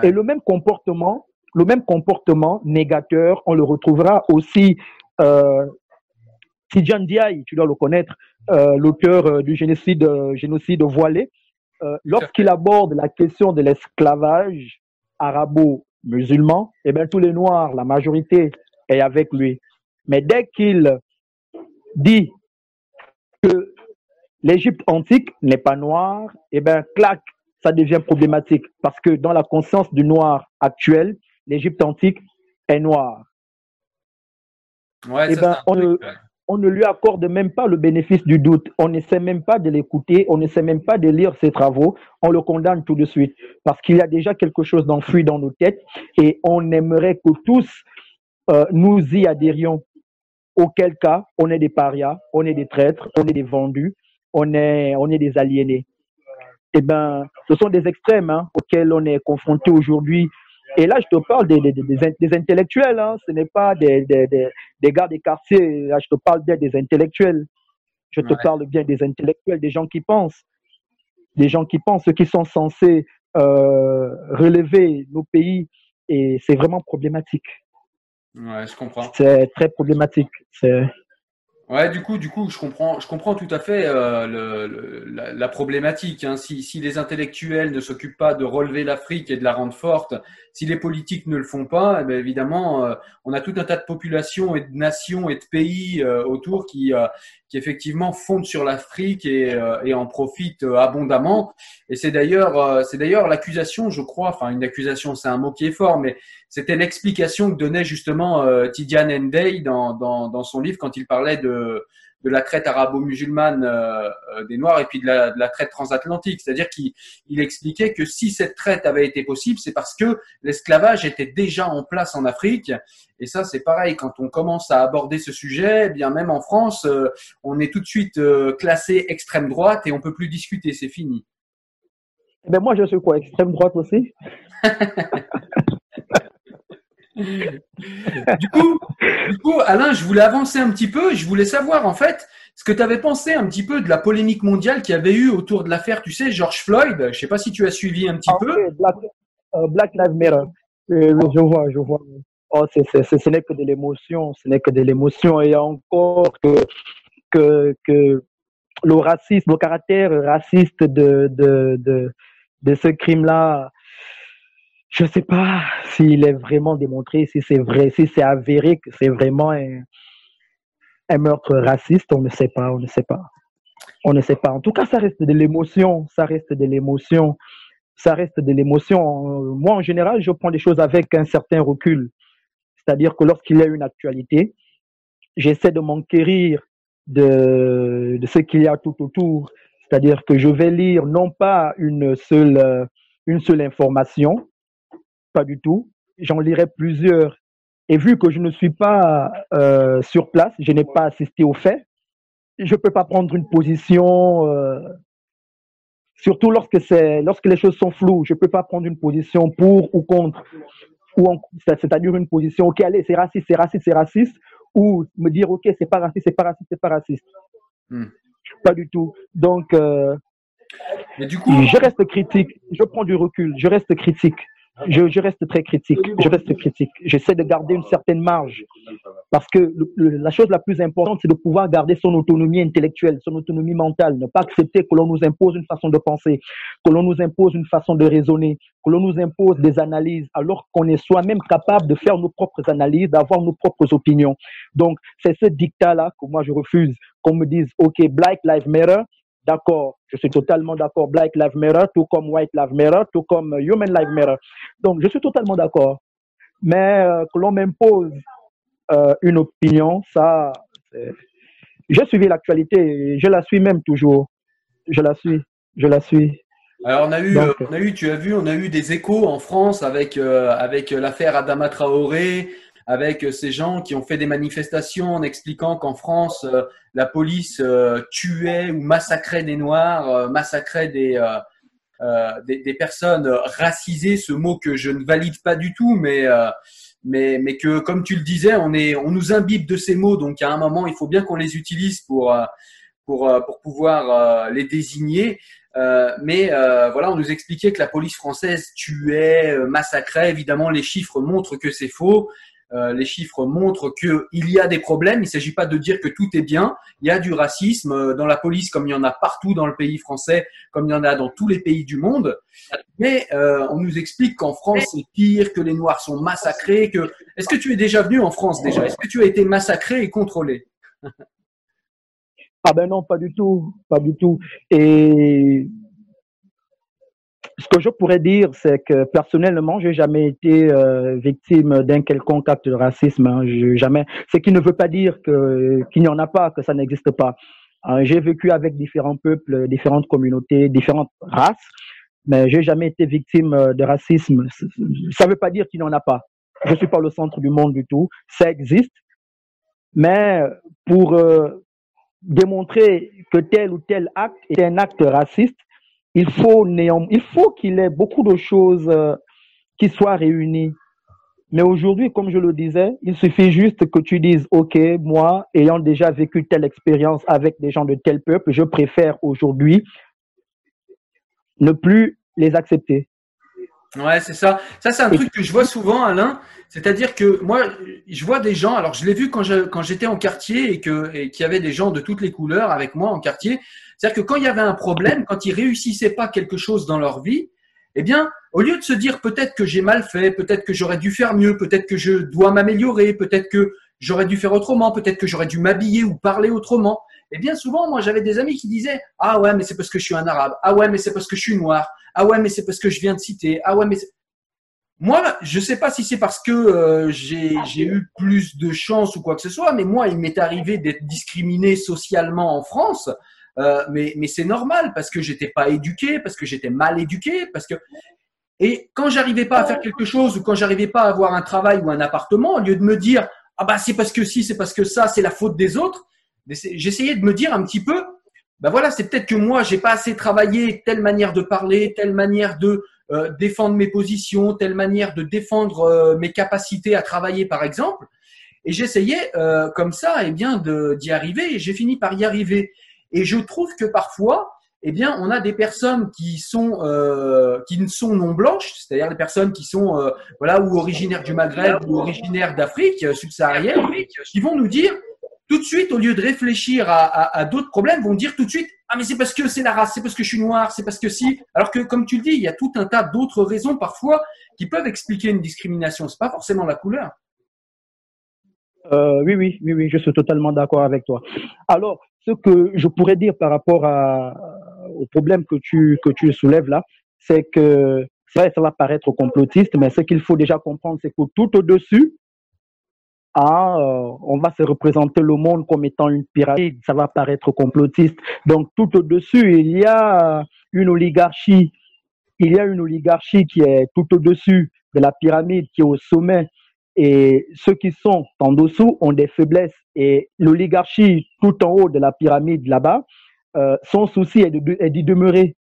Et le même comportement, le même comportement négateur, on le retrouvera aussi euh, Tidjan Diaye, tu dois le connaître, euh, l'auteur euh, du génocide, euh, génocide voilé, euh, lorsqu'il aborde la question de l'esclavage arabo-musulman, eh bien tous les noirs, la majorité est avec lui. Mais dès qu'il dit que l'Égypte antique n'est pas noire, et eh bien, clac, ça devient problématique parce que dans la conscience du noir actuel, l'Égypte antique est noire. Ouais, eh ben, on, ne, on, ne, lui accorde même pas le bénéfice du doute. On n'essaie même pas de l'écouter, on n'essaie même pas de lire ses travaux. On le condamne tout de suite parce qu'il y a déjà quelque chose d'enfui dans nos têtes et on aimerait que tous euh, nous y adhérions. Auquel cas, on est des parias, on est des traîtres, on est des vendus, on est, on est des aliénés. Eh ben, ce sont des extrêmes hein, auxquels on est confronté aujourd'hui. Et là, je te parle des, des, des, intellectuels, hein. ce n'est pas des, des, des, gars des quartiers. Là, je te parle bien des intellectuels. Je te parle bien des intellectuels, des gens qui pensent, des gens qui pensent, ceux qui sont censés euh, relever nos pays. Et c'est vraiment problématique. Ouais, je comprends. C'est très problématique. C'est Ouais, du coup, du coup, je comprends, je comprends tout à fait euh, le, la, la, problématique. Hein. Si, si, les intellectuels ne s'occupent pas de relever l'Afrique et de la rendre forte, si les politiques ne le font pas, eh évidemment, euh, on a tout un tas de populations et de nations et de pays euh, autour qui, qui effectivement fondent sur l'Afrique et, et, en profitent abondamment. Et c'est d'ailleurs, c'est d'ailleurs l'accusation, je crois, enfin une accusation, c'est un mot qui est fort, mais c'était l'explication que donnait justement Tidiane Ndey dans, dans, dans son livre quand il parlait de de la traite arabo-musulmane euh, euh, des Noirs et puis de la, de la traite transatlantique. C'est-à-dire qu'il il expliquait que si cette traite avait été possible, c'est parce que l'esclavage était déjà en place en Afrique. Et ça, c'est pareil, quand on commence à aborder ce sujet, eh bien même en France, euh, on est tout de suite classé extrême droite et on peut plus discuter, c'est fini. Eh ben moi, je suis quoi, extrême droite aussi? *laughs* *laughs* du, coup, du coup, Alain, je voulais avancer un petit peu. Je voulais savoir, en fait, ce que tu avais pensé un petit peu de la polémique mondiale qu'il y avait eu autour de l'affaire, tu sais, George Floyd. Je ne sais pas si tu as suivi un petit ah, peu. Euh, Black, Lives Matter. Euh, je vois, je vois. Oh, ce n'est que de l'émotion, ce n'est que de l'émotion. Et encore que, que, que le racisme, le caractère raciste de, de, de, de ce crime-là je ne sais pas s'il est vraiment démontré, si c'est vrai, si c'est avéré que c'est vraiment un, meurtre raciste, on ne sait pas, on ne sait pas. On ne sait pas. En tout cas, ça reste de l'émotion, ça reste de l'émotion, ça reste de l'émotion. Moi, en général, je prends les choses avec un certain recul. C'est-à-dire que lorsqu'il y a une actualité, j'essaie de m'enquérir de, de ce qu'il y a tout autour. C'est-à-dire que je vais lire non pas une seule, une seule information, pas du tout. J'en lirai plusieurs. Et vu que je ne suis pas euh, sur place, je n'ai pas assisté aux faits, je ne peux pas prendre une position, euh, surtout lorsque, c'est, lorsque les choses sont floues, je ne peux pas prendre une position pour ou contre, ou c'est-à-dire une position, ok, allez, c'est raciste, c'est raciste, c'est raciste, ou me dire, ok, c'est pas raciste, c'est pas raciste, c'est pas raciste. Hmm. Pas du tout. Donc, euh, du coup, je reste critique, je prends du recul, je reste critique je, je, reste très critique. Je reste critique. J'essaie de garder une certaine marge parce que la chose la plus importante, c'est de pouvoir garder son autonomie intellectuelle, son autonomie mentale, ne pas accepter que l'on nous impose une façon de penser, que l'on nous impose une façon de raisonner, que l'on nous impose des analyses, alors qu'on est soi-même capable de faire nos propres analyses, d'avoir nos propres opinions. Donc, c'est ce dictat-là que moi je refuse, qu'on me dise, OK, Black Lives Matter, d'accord, je suis totalement d'accord, Black Lives Matter, tout comme White Lives Matter, tout comme Human Lives Matter. Donc, je suis totalement d'accord. Mais euh, que l'on m'impose euh, une opinion, ça, j'ai suivi l'actualité, je la suis même toujours. Je la suis, je la suis. Alors on a eu, on a eu, tu as vu, on a eu des échos en France avec euh, avec l'affaire Adama Traoré, avec ces gens qui ont fait des manifestations en expliquant qu'en France, euh, la police euh, tuait ou massacrait des Noirs, euh, massacrait des, des, personnes racisées, ce mot que je ne valide pas du tout, mais, mais, mais que, comme tu le disais, on, est, on nous imbibe de ces mots, donc à un moment, il faut bien qu'on les utilise pour, pour, pour pouvoir les désigner. Euh, mais euh, voilà, on nous expliquait que la police française tuait, massacrait. Évidemment, les chiffres montrent que c'est faux. Euh, les chiffres montrent qu'il y a des problèmes. Il ne s'agit pas de dire que tout est bien. Il y a du racisme euh, dans la police comme il y en a partout dans le pays français, comme il y en a dans tous les pays du monde. Mais euh, on nous explique qu'en France, c'est pire, que les Noirs sont massacrés. Est-ce que tu es déjà venu en France déjà? Est-ce que tu as été massacré et contrôlé? Ah ben non, pas du tout, pas du tout. Ce que je pourrais dire, c'est que personnellement, j'ai jamais été euh, victime d'un quelconque acte de racisme. Hein, jamais. Ce qui ne veut pas dire que qu'il n'y en a pas, que ça n'existe pas. Euh, j'ai vécu avec différents peuples, différentes communautés, différentes races, mais j'ai jamais été victime euh, de racisme. Ça ne veut pas dire qu'il n'y en a pas. Je suis pas le centre du monde du tout. Ça existe, mais pour démontrer que tel ou tel acte est un acte raciste, il faut néanmoins, il faut qu'il ait beaucoup de choses euh, qui soient réunies. Mais aujourd'hui, comme je le disais, il suffit juste que tu dises, OK, moi, ayant déjà vécu telle expérience avec des gens de tel peuple, je préfère aujourd'hui ne plus les accepter. Ouais, c'est ça. Ça, c'est un truc que je vois souvent, Alain. C'est-à-dire que moi, je vois des gens. Alors, je l'ai vu quand je, quand j'étais en quartier et que et qu'il y avait des gens de toutes les couleurs avec moi en quartier. C'est-à-dire que quand il y avait un problème, quand ils réussissaient pas quelque chose dans leur vie, eh bien, au lieu de se dire peut-être que j'ai mal fait, peut-être que j'aurais dû faire mieux, peut-être que je dois m'améliorer, peut-être que j'aurais dû faire autrement, peut-être que j'aurais dû m'habiller ou parler autrement. Et bien souvent, moi, j'avais des amis qui disaient ah ouais, mais c'est parce que je suis un arabe. Ah ouais, mais c'est parce que je suis noir. Ah ouais, mais c'est parce que je viens de citer. Ah ouais, mais moi, je sais pas si c'est parce que euh, j'ai eu plus de chance ou quoi que ce soit, mais moi, il m'est arrivé d'être discriminé socialement en France. Euh, mais mais c'est normal parce que j'étais pas éduqué, parce que j'étais mal éduqué, parce que et quand j'arrivais pas à faire quelque chose ou quand j'arrivais pas à avoir un travail ou un appartement, au lieu de me dire ah bah c'est parce que si, c'est parce que ça, c'est la faute des autres, j'essayais de me dire un petit peu, ben voilà, c'est peut-être que moi j'ai pas assez travaillé telle manière de parler, telle manière de euh, défendre mes positions, telle manière de défendre euh, mes capacités à travailler par exemple. Et j'essayais euh, comme ça, et eh bien, d'y arriver. Et j'ai fini par y arriver. Et je trouve que parfois, eh bien, on a des personnes qui sont euh, qui ne sont non blanches, c'est-à-dire des personnes qui sont euh, voilà ou originaires du Maghreb ou originaires d'Afrique euh, subsaharienne, qui vont nous dire tout de suite, au lieu de réfléchir à, d'autres problèmes, vont dire tout de suite ah mais c'est parce que c'est la race, c'est parce que je suis noir, c'est parce que si. Alors que comme tu le dis, il y a tout un tas d'autres raisons parfois qui peuvent expliquer une discrimination. C'est pas forcément la couleur. Euh, oui, oui, oui, oui, je suis totalement d'accord avec toi. Alors, ce que je pourrais dire par rapport à, au problème que tu, que tu soulèves là, c'est que ça va paraître complotiste, mais ce qu'il faut déjà comprendre, c'est que tout au-dessus, ah, euh, on va se représenter le monde comme étant une pyramide, ça va paraître complotiste. Donc tout au-dessus, il y a une oligarchie, il y a une oligarchie qui est tout au-dessus de la pyramide, qui est au sommet, et ceux qui sont en dessous ont des faiblesses. Et l'oligarchie tout en haut de la pyramide là-bas, euh, son souci est d'y demeurer.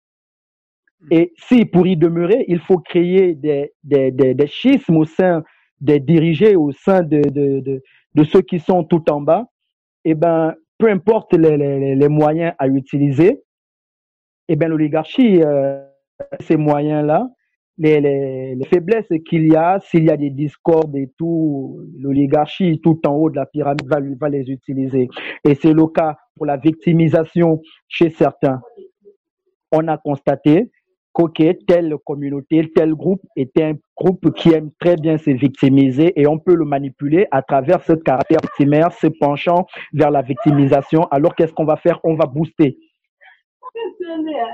Et si pour y demeurer, il faut créer des schismes au sein des dirigés, au sein de, de, de, de, ceux qui sont tout en bas, eh ben, peu importe les, les, les moyens à utiliser, eh ben, l'oligarchie, euh, ces moyens-là, les, les, les faiblesses qu'il y a, s'il y a des discordes et tout, l'oligarchie tout en haut de la pyramide va, va les utiliser. Et c'est le cas pour la victimisation chez certains. On a constaté que telle communauté, tel groupe est un groupe qui aime très bien se victimiser et on peut le manipuler à travers ce caractère victimaire, se penchant vers la victimisation. Alors qu'est-ce qu'on va faire? On va booster.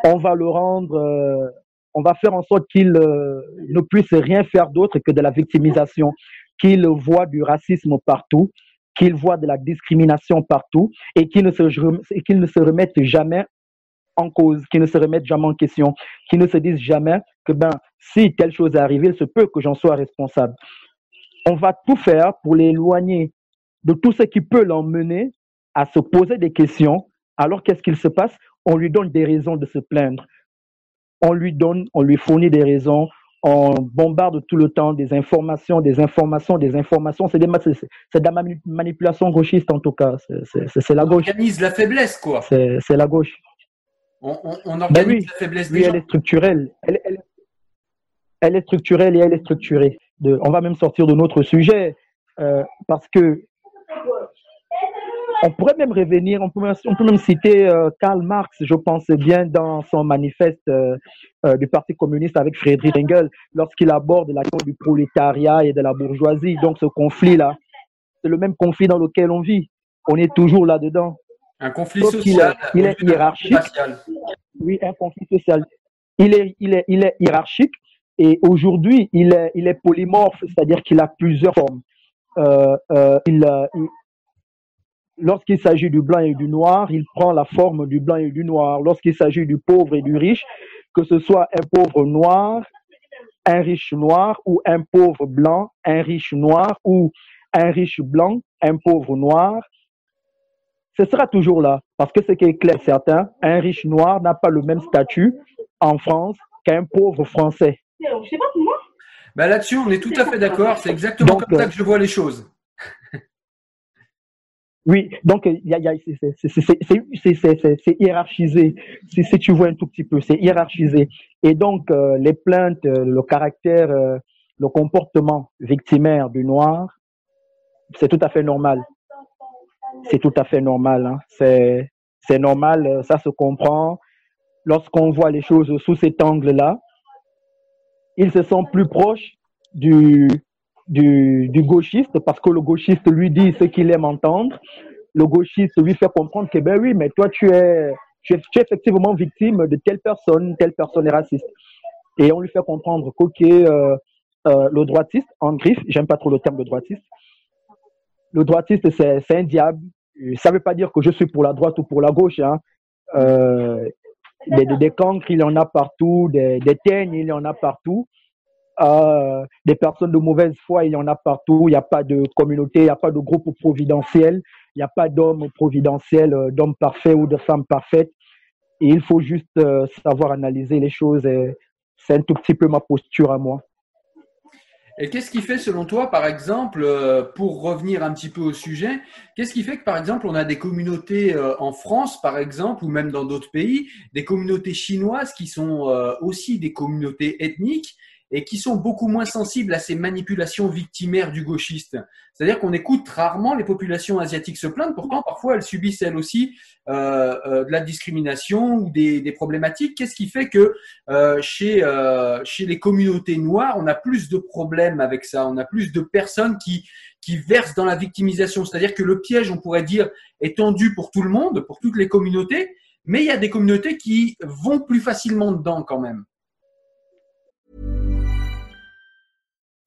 On va le rendre... Euh, on va faire en sorte qu'il euh, ne puisse rien faire d'autre que de la victimisation, qu'il voit du racisme partout, qu'il voit de la discrimination partout et qu'il ne se, qu'il ne se remette jamais en cause, qu'il ne se remette jamais en question, qu'il ne se dise jamais que ben, si telle chose est arrivée, il se peut que j'en sois responsable. On va tout faire pour l'éloigner de tout ce qui peut l'emmener à se poser des questions. Alors qu'est-ce qu'il se passe? On lui donne des raisons de se plaindre on lui donne, on lui fournit des raisons, on bombarde tout le temps des informations, des informations, des informations. C'est de la manipulation gauchiste en tout cas. C'est la gauche. On organise la faiblesse, quoi. C'est la gauche. On, ben organise la faiblesse oui, elle est structurelle. Elle, elle, est structurelle et elle est structurée. De, on va même sortir de notre sujet euh, parce que on pourrait même revenir, on peut, on peut même citer euh, Karl Marx, je pense bien, dans son manifeste euh, euh, du Parti communiste avec Friedrich Engels, lorsqu'il aborde la question du prolétariat et de la bourgeoisie. Donc ce conflit-là, c'est le même conflit dans lequel on vit. On est toujours là-dedans. Un conflit social. Il, est hiérarchique. Oui, un conflit social. Il est, il est, il est hiérarchique et aujourd'hui, il est, il est polymorphe, c'est-à-dire qu'il a plusieurs formes. Euh, euh, il, il, Lorsqu'il s'agit du blanc et du noir, il prend la forme du blanc et du noir. Lorsqu'il s'agit du pauvre et du riche, que ce soit un pauvre noir, un riche noir, ou un pauvre blanc, un riche noir, ou un riche blanc, un pauvre noir, ce sera toujours là. Parce que ce qui est clair, certain, un riche noir n'a pas le même statut en France qu'un pauvre français. Ben Là-dessus, on est tout à fait d'accord. C'est exactement comme ça que je vois les choses. *laughs* Oui, donc c'est hiérarchisé. Si, si tu vois un tout petit peu, c'est hiérarchisé. Et donc euh, les plaintes, euh, le caractère, euh, le comportement victimaire du noir, c'est tout à fait normal. C'est tout à fait normal. Hein. C'est normal, ça se comprend. Lorsqu'on voit les choses sous cet angle-là, ils se sont plus proches du gauchiste parce que le gauchiste lui dit ce qu'il aime entendre. Le gauchiste lui fait comprendre que ben oui, mais toi tu es, tu es, tu es effectivement victime de telle personne, telle personne est raciste. Et on lui fait comprendre qu'ok, euh, euh, le droitiste, en griffe, j'aime pas trop le terme de droitiste. Le droitiste, c'est un diable. Ça veut pas dire que je suis pour la droite ou pour la gauche. Hein. Euh, des, des, cancres, il y en a partout, des, des teignes, il y en a partout. Euh, des personnes de mauvaise foi, il y en a partout. Il n'y a pas de communauté, il n'y a pas de groupe providentiel, il n'y a pas d'homme providentiel, euh, d'homme parfait ou de femme parfaite. Et il faut juste savoir analyser les choses. C'est un tout petit peu ma posture à moi. Et qu'est-ce qui fait, selon toi, par exemple, euh, pour revenir un petit peu au sujet, qu'est-ce qui fait que, par exemple, on a des communautés euh, en France, par exemple, ou même dans d'autres pays, des communautés chinoises qui sont euh, aussi des communautés ethniques et qui sont beaucoup moins sensibles à ces manipulations victimaires du gauchiste. C'est-à-dire qu'on écoute rarement les populations asiatiques se plaindre, pourtant parfois elles subissent elles aussi euh, euh, de la discrimination ou des, des problématiques. Qu'est-ce qui fait que euh, chez, euh, chez les communautés noires, on a plus de problèmes avec ça, on a plus de personnes qui, qui versent dans la victimisation. C'est-à-dire que le piège, on pourrait dire, est tendu pour tout le monde, pour toutes les communautés, mais il y a des communautés qui vont plus facilement dedans quand même.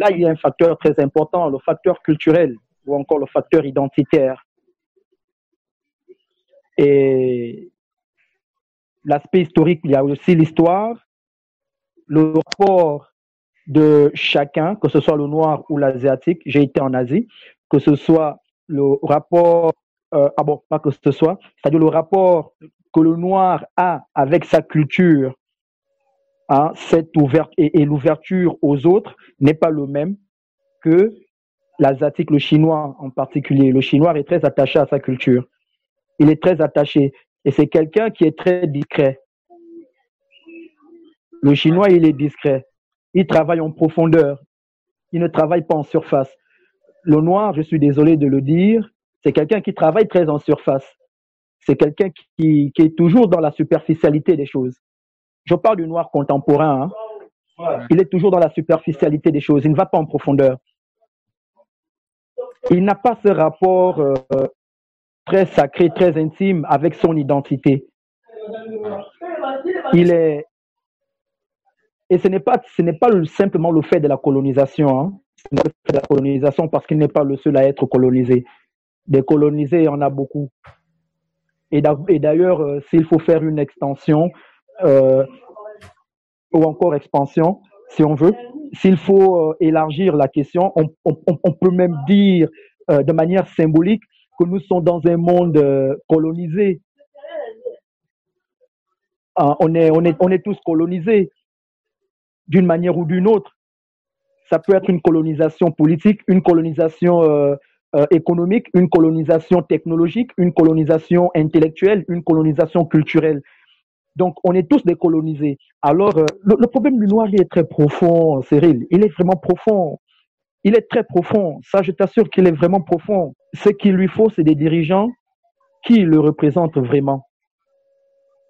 là, il y a un facteur très important, le facteur culturel ou encore le facteur identitaire. Et l'aspect historique, il y a aussi l'histoire, le rapport de chacun, que ce soit le noir ou l'asiatique. J'ai été en Asie, que ce soit le rapport, euh, ah bon, pas que ce soit, c'est-à-dire le rapport que le noir a avec sa culture Cette ouverte et, l'ouverture aux autres n'est pas le même que l'asiatique, le chinois en particulier. Le chinois est très attaché à sa culture. Il est très attaché. Et c'est quelqu'un qui est très discret. Le chinois, il est discret. Il travaille en profondeur. Il ne travaille pas en surface. Le noir, je suis désolé de le dire, c'est quelqu'un qui travaille très en surface. C'est quelqu'un qui est toujours dans la superficialité des choses. Je parle du noir contemporain. Hein. Il est toujours dans la superficialité des choses. Il ne va pas en profondeur. Il n'a pas ce rapport euh, très sacré, très intime avec son identité. Il est et ce n'est pas ce n'est pas simplement le fait de la colonisation. Hein. Ce pas le fait de la colonisation parce qu'il n'est pas le seul à être colonisé. Des colonisés, il y en a beaucoup. Et d'ailleurs, euh, s'il faut faire une extension, euh, ou encore expansion, si on veut. S'il faut euh, élargir la question, on, peut même dire euh, de manière symbolique que nous sommes dans un monde euh, colonisé. Ah, on, est, on, est, on est tous colonisés d'une manière ou d'une autre. Ça peut être une colonisation politique, une colonisation économique, une colonisation technologique, une colonisation intellectuelle, une colonisation culturelle. Donc, on est tous décolonisés. Alors, euh, le, problème du noir, il est très profond, Cyril. Il est vraiment profond. Il est très profond. Ça, je t'assure qu'il est vraiment profond. Ce qu'il lui faut, c'est des dirigeants qui le représentent vraiment.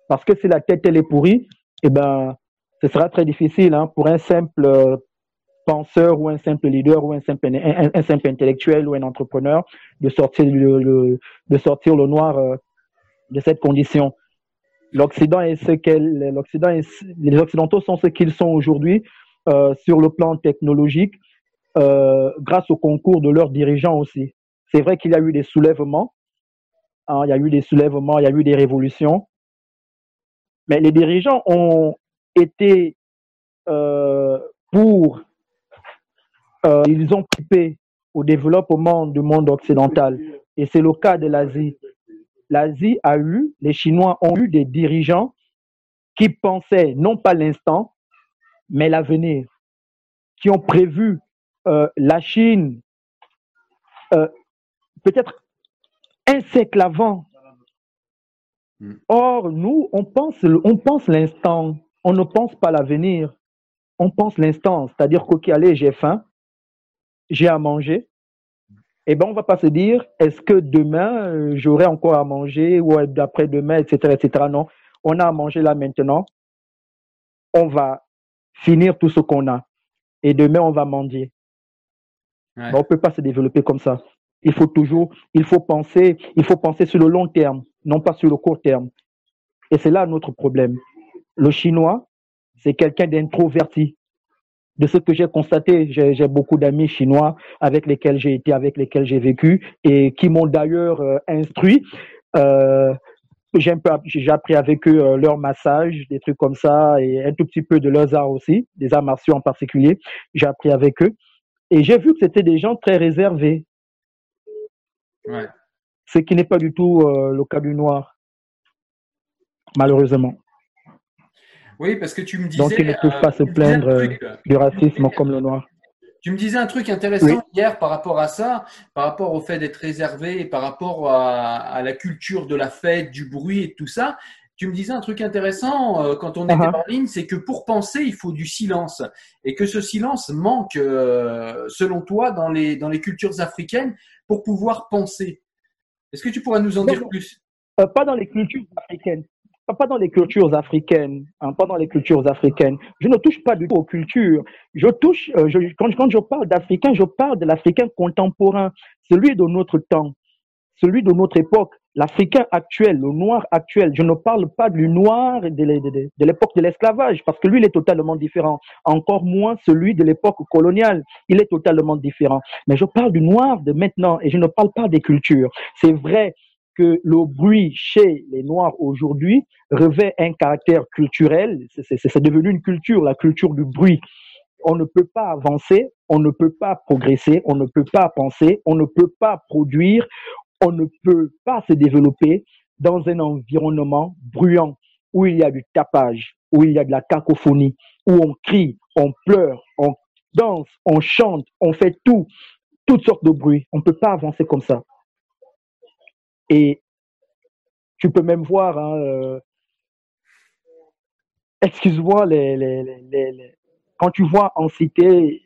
Parce que si la tête, elle est pourrie, eh ben, ce sera très difficile hein, pour un simple euh, penseur ou un simple leader ou un simple, simple intellectuel ou un entrepreneur de sortir le, de sortir le noir euh, de cette condition l'Occident est ce qu'elle, l'Occident les Occidentaux sont ce qu'ils sont aujourd'hui euh, sur le plan technologique euh, grâce au concours de leurs dirigeants aussi. C'est vrai qu'il y a eu des soulèvements, hein, il y a eu des soulèvements, il y a eu des révolutions, mais les dirigeants ont été euh, pour, euh, ils ont participé au développement du monde occidental. Et c'est le cas de l'Asie. L'Asie a eu, les Chinois ont eu des dirigeants qui pensaient non pas l'instant, mais l'avenir, qui ont prévu euh, la Chine euh, peut-être un siècle avant. Or, nous, on pense, l'instant, on ne pense pas l'avenir, on pense l'instant, c'est-à-dire qu'ok, allez, j'ai faim, j'ai à manger, eh ben, on va pas se dire, est-ce que demain, euh, j'aurai encore à manger ou d'après-demain, etc., etc. Non, on a à manger là maintenant. On va finir tout ce qu'on a. Et demain, on va mendier. Ouais. Ben, on peut pas se développer comme ça. Il faut toujours, il faut penser, il faut penser sur le long terme, non pas sur le court terme. Et c'est là notre problème. Le chinois, c'est quelqu'un d'introverti. De ce que j'ai constaté, j'ai beaucoup d'amis chinois avec lesquels j'ai été, avec lesquels j'ai vécu et qui m'ont d'ailleurs euh, instruit. Euh, j'ai appris avec eux euh, leur massage, des trucs comme ça, et un tout petit peu de leurs arts aussi, des arts martiaux en particulier. J'ai appris avec eux. Et j'ai vu que c'était des gens très réservés, Ouais. ce qui n'est pas du tout euh, le cas du noir, malheureusement. Oui, parce que tu me disais. Donc ils ne peuvent euh, pas se disais un plaindre euh, du racisme comme le noir. Tu me disais un truc intéressant Oui. hier par rapport à ça, par rapport au fait d'être réservé, et par rapport à, à la culture de la fête, du bruit et tout ça. Tu me disais un truc intéressant euh, quand on était Uh-huh. en ligne, c'est que pour penser, il faut du silence. Et que ce silence manque, euh, selon toi, dans les, dans les cultures africaines pour pouvoir penser. Est-ce que tu pourrais nous en Non, dire plus? Euh, pas dans les cultures africaines. Pas- dans les cultures africaines. hein, pas dans les cultures africaines. Je ne touche pas du tout aux cultures. Je touche, euh, quand, quand je parle d'africain, je parle de l'africain contemporain, celui de notre temps, celui de notre époque, l'africain actuel, le noir actuel. Je ne parle pas du noir de l'époque de l'esclavage, parce que lui, il est totalement différent. Encore moins celui de l'époque coloniale. Il est totalement différent. Mais je parle du noir de maintenant et je ne parle pas des cultures. C'est vrai que le bruit chez les Noirs aujourd'hui revêt un caractère culturel. C'est- devenu une culture, la culture du bruit. On ne peut pas avancer, on ne peut pas progresser, on ne peut pas penser, on ne peut pas produire, on ne peut pas se développer dans un environnement bruyant où il y a du tapage, où il y a de la cacophonie, où on crie, on pleure, on danse, on chante, on fait tout, toutes sortes de bruits. On ne peut pas avancer comme ça. Et tu peux même voir, hein, euh, excuse-moi, les, les, les, quand tu vois en cité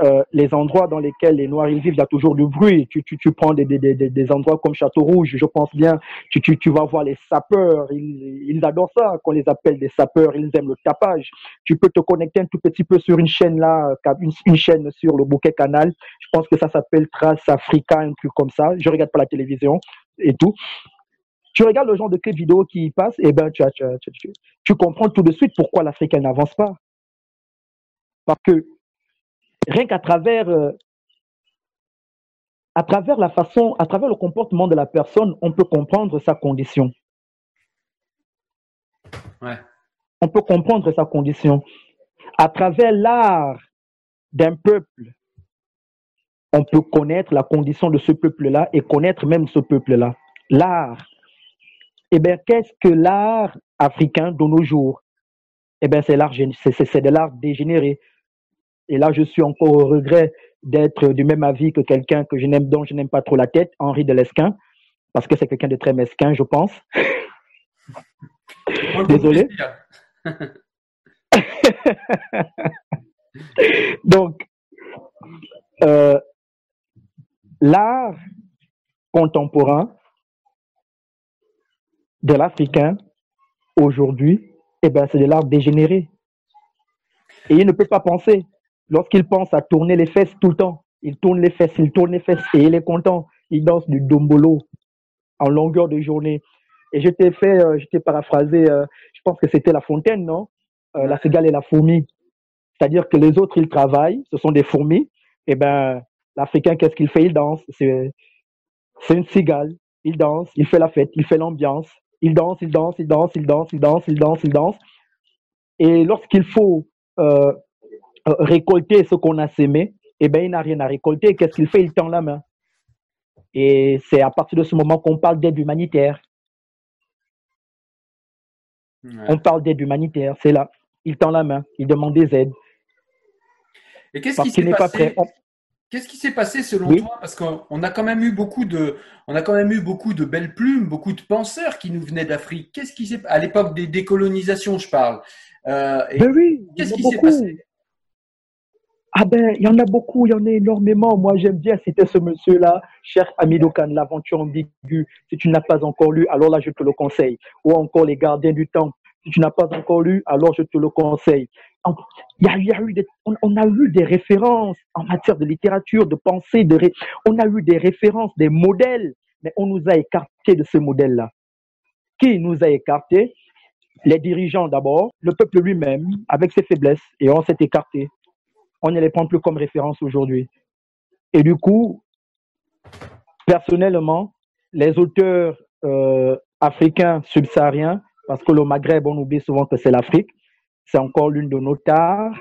euh, les endroits dans lesquels les Noirs ils vivent, il y a toujours du bruit. Tu, tu, tu prends des, des, des, des- des endroits comme Château Rouge, je pense bien, tu, tu, tu vas voir les sapeurs, ils, ils adorent ça, qu'on les appelle des sapeurs, ils aiment le tapage. Tu peux te connecter un tout petit peu sur une chaîne là, euh, une, une chaîne sur le bouquet canal, je pense que ça s'appelle Trace Africa, un truc comme ça. Je regarde pas la télévision et tout tu regardes le genre de clip vidéo qui y passe, et ben tu, as- tu, as- tu, tu- tu comprends tout de suite pourquoi l'Afrique elle n'avance pas. Parce que rien qu'à travers, euh, à travers la façon, à travers le comportement de la personne, on peut comprendre sa condition. Ouais. On peut comprendre sa condition. À travers l'art d'un peuple, on peut connaître la condition de ce peuple-là et connaître même ce peuple-là. L'art. Eh bien, qu'est-ce que l'art africain de nos jours? Eh bien, c'est de l'art dégénéré. Et là, je suis encore au regret d'être du même avis que quelqu'un que je n'aime, dont je n'aime pas trop la tête, Henri de Lesquin, parce que c'est quelqu'un de très mesquin, je pense. *laughs* Désolé. *laughs* Donc, euh, l'art contemporain de l'Africain aujourd'hui, eh ben, c'est de l'art dégénéré. Et il ne peut pas penser. Lorsqu'il pense à tourner les fesses tout le temps, il tourne les fesses, il tourne les fesses et il est content. Il danse du dombolo en longueur de journée. Et je t'ai fait, euh, je t'ai paraphrasé, euh, je pense que c'était La Fontaine, non? Euh, La cigale et la fourmi. c'est-à-dire que les autres, ils travaillent, ce sont des fourmis, et eh ben, l'Africain, qu'est-ce qu'il fait? Il danse. C'est une cigale. Il danse, il fait la fête, il fait l'ambiance. Il danse, il danse, il danse, il danse, il danse, il danse, il danse. Et lorsqu'il faut euh, euh, récolter ce qu'on a sémé, eh ben, il n'a rien à récolter. Qu'est-ce qu'il fait? Il tend la main. Et c'est à partir de ce moment qu'on parle d'aide humanitaire. On parle d'aide humanitaire, c'est là. Il tend la main, il demande des aides. Et qu'est-ce qui s'est passé? Qu'est-ce qui s'est passé selon toi? Parce qu'on a quand même eu beaucoup de, on a quand même eu beaucoup de belles plumes, beaucoup de penseurs qui nous venaient d'Afrique. Qu'est-ce qui s'est, à l'époque des décolonisations, je parle. Euh, ben oui. Qu'est-ce qui s'est passé? Ah ben, il y en a beaucoup, il y en a énormément. Moi, j'aime bien citer ce monsieur-là, cher Amidou Khan, L'aventure ambiguë. Si tu n'as pas encore lu, alors là, je te le conseille. Ou encore Les Gardiens du Temps. Si tu n'as pas encore lu, alors je te le conseille. Y a, eu on, a eu des références en matière de littérature, de pensée, on a eu des références, des modèles, mais on nous a écartés de ce modèle-là. Qui nous a écartés? Les dirigeants d'abord, le peuple lui-même, avec ses faiblesses, et on s'est écarté on ne les prend plus comme référence aujourd'hui. Et du coup, personnellement, les auteurs euh, africains subsahariens, parce que le Maghreb, on oublie souvent que c'est l'Afrique, c'est encore l'une de nos tares,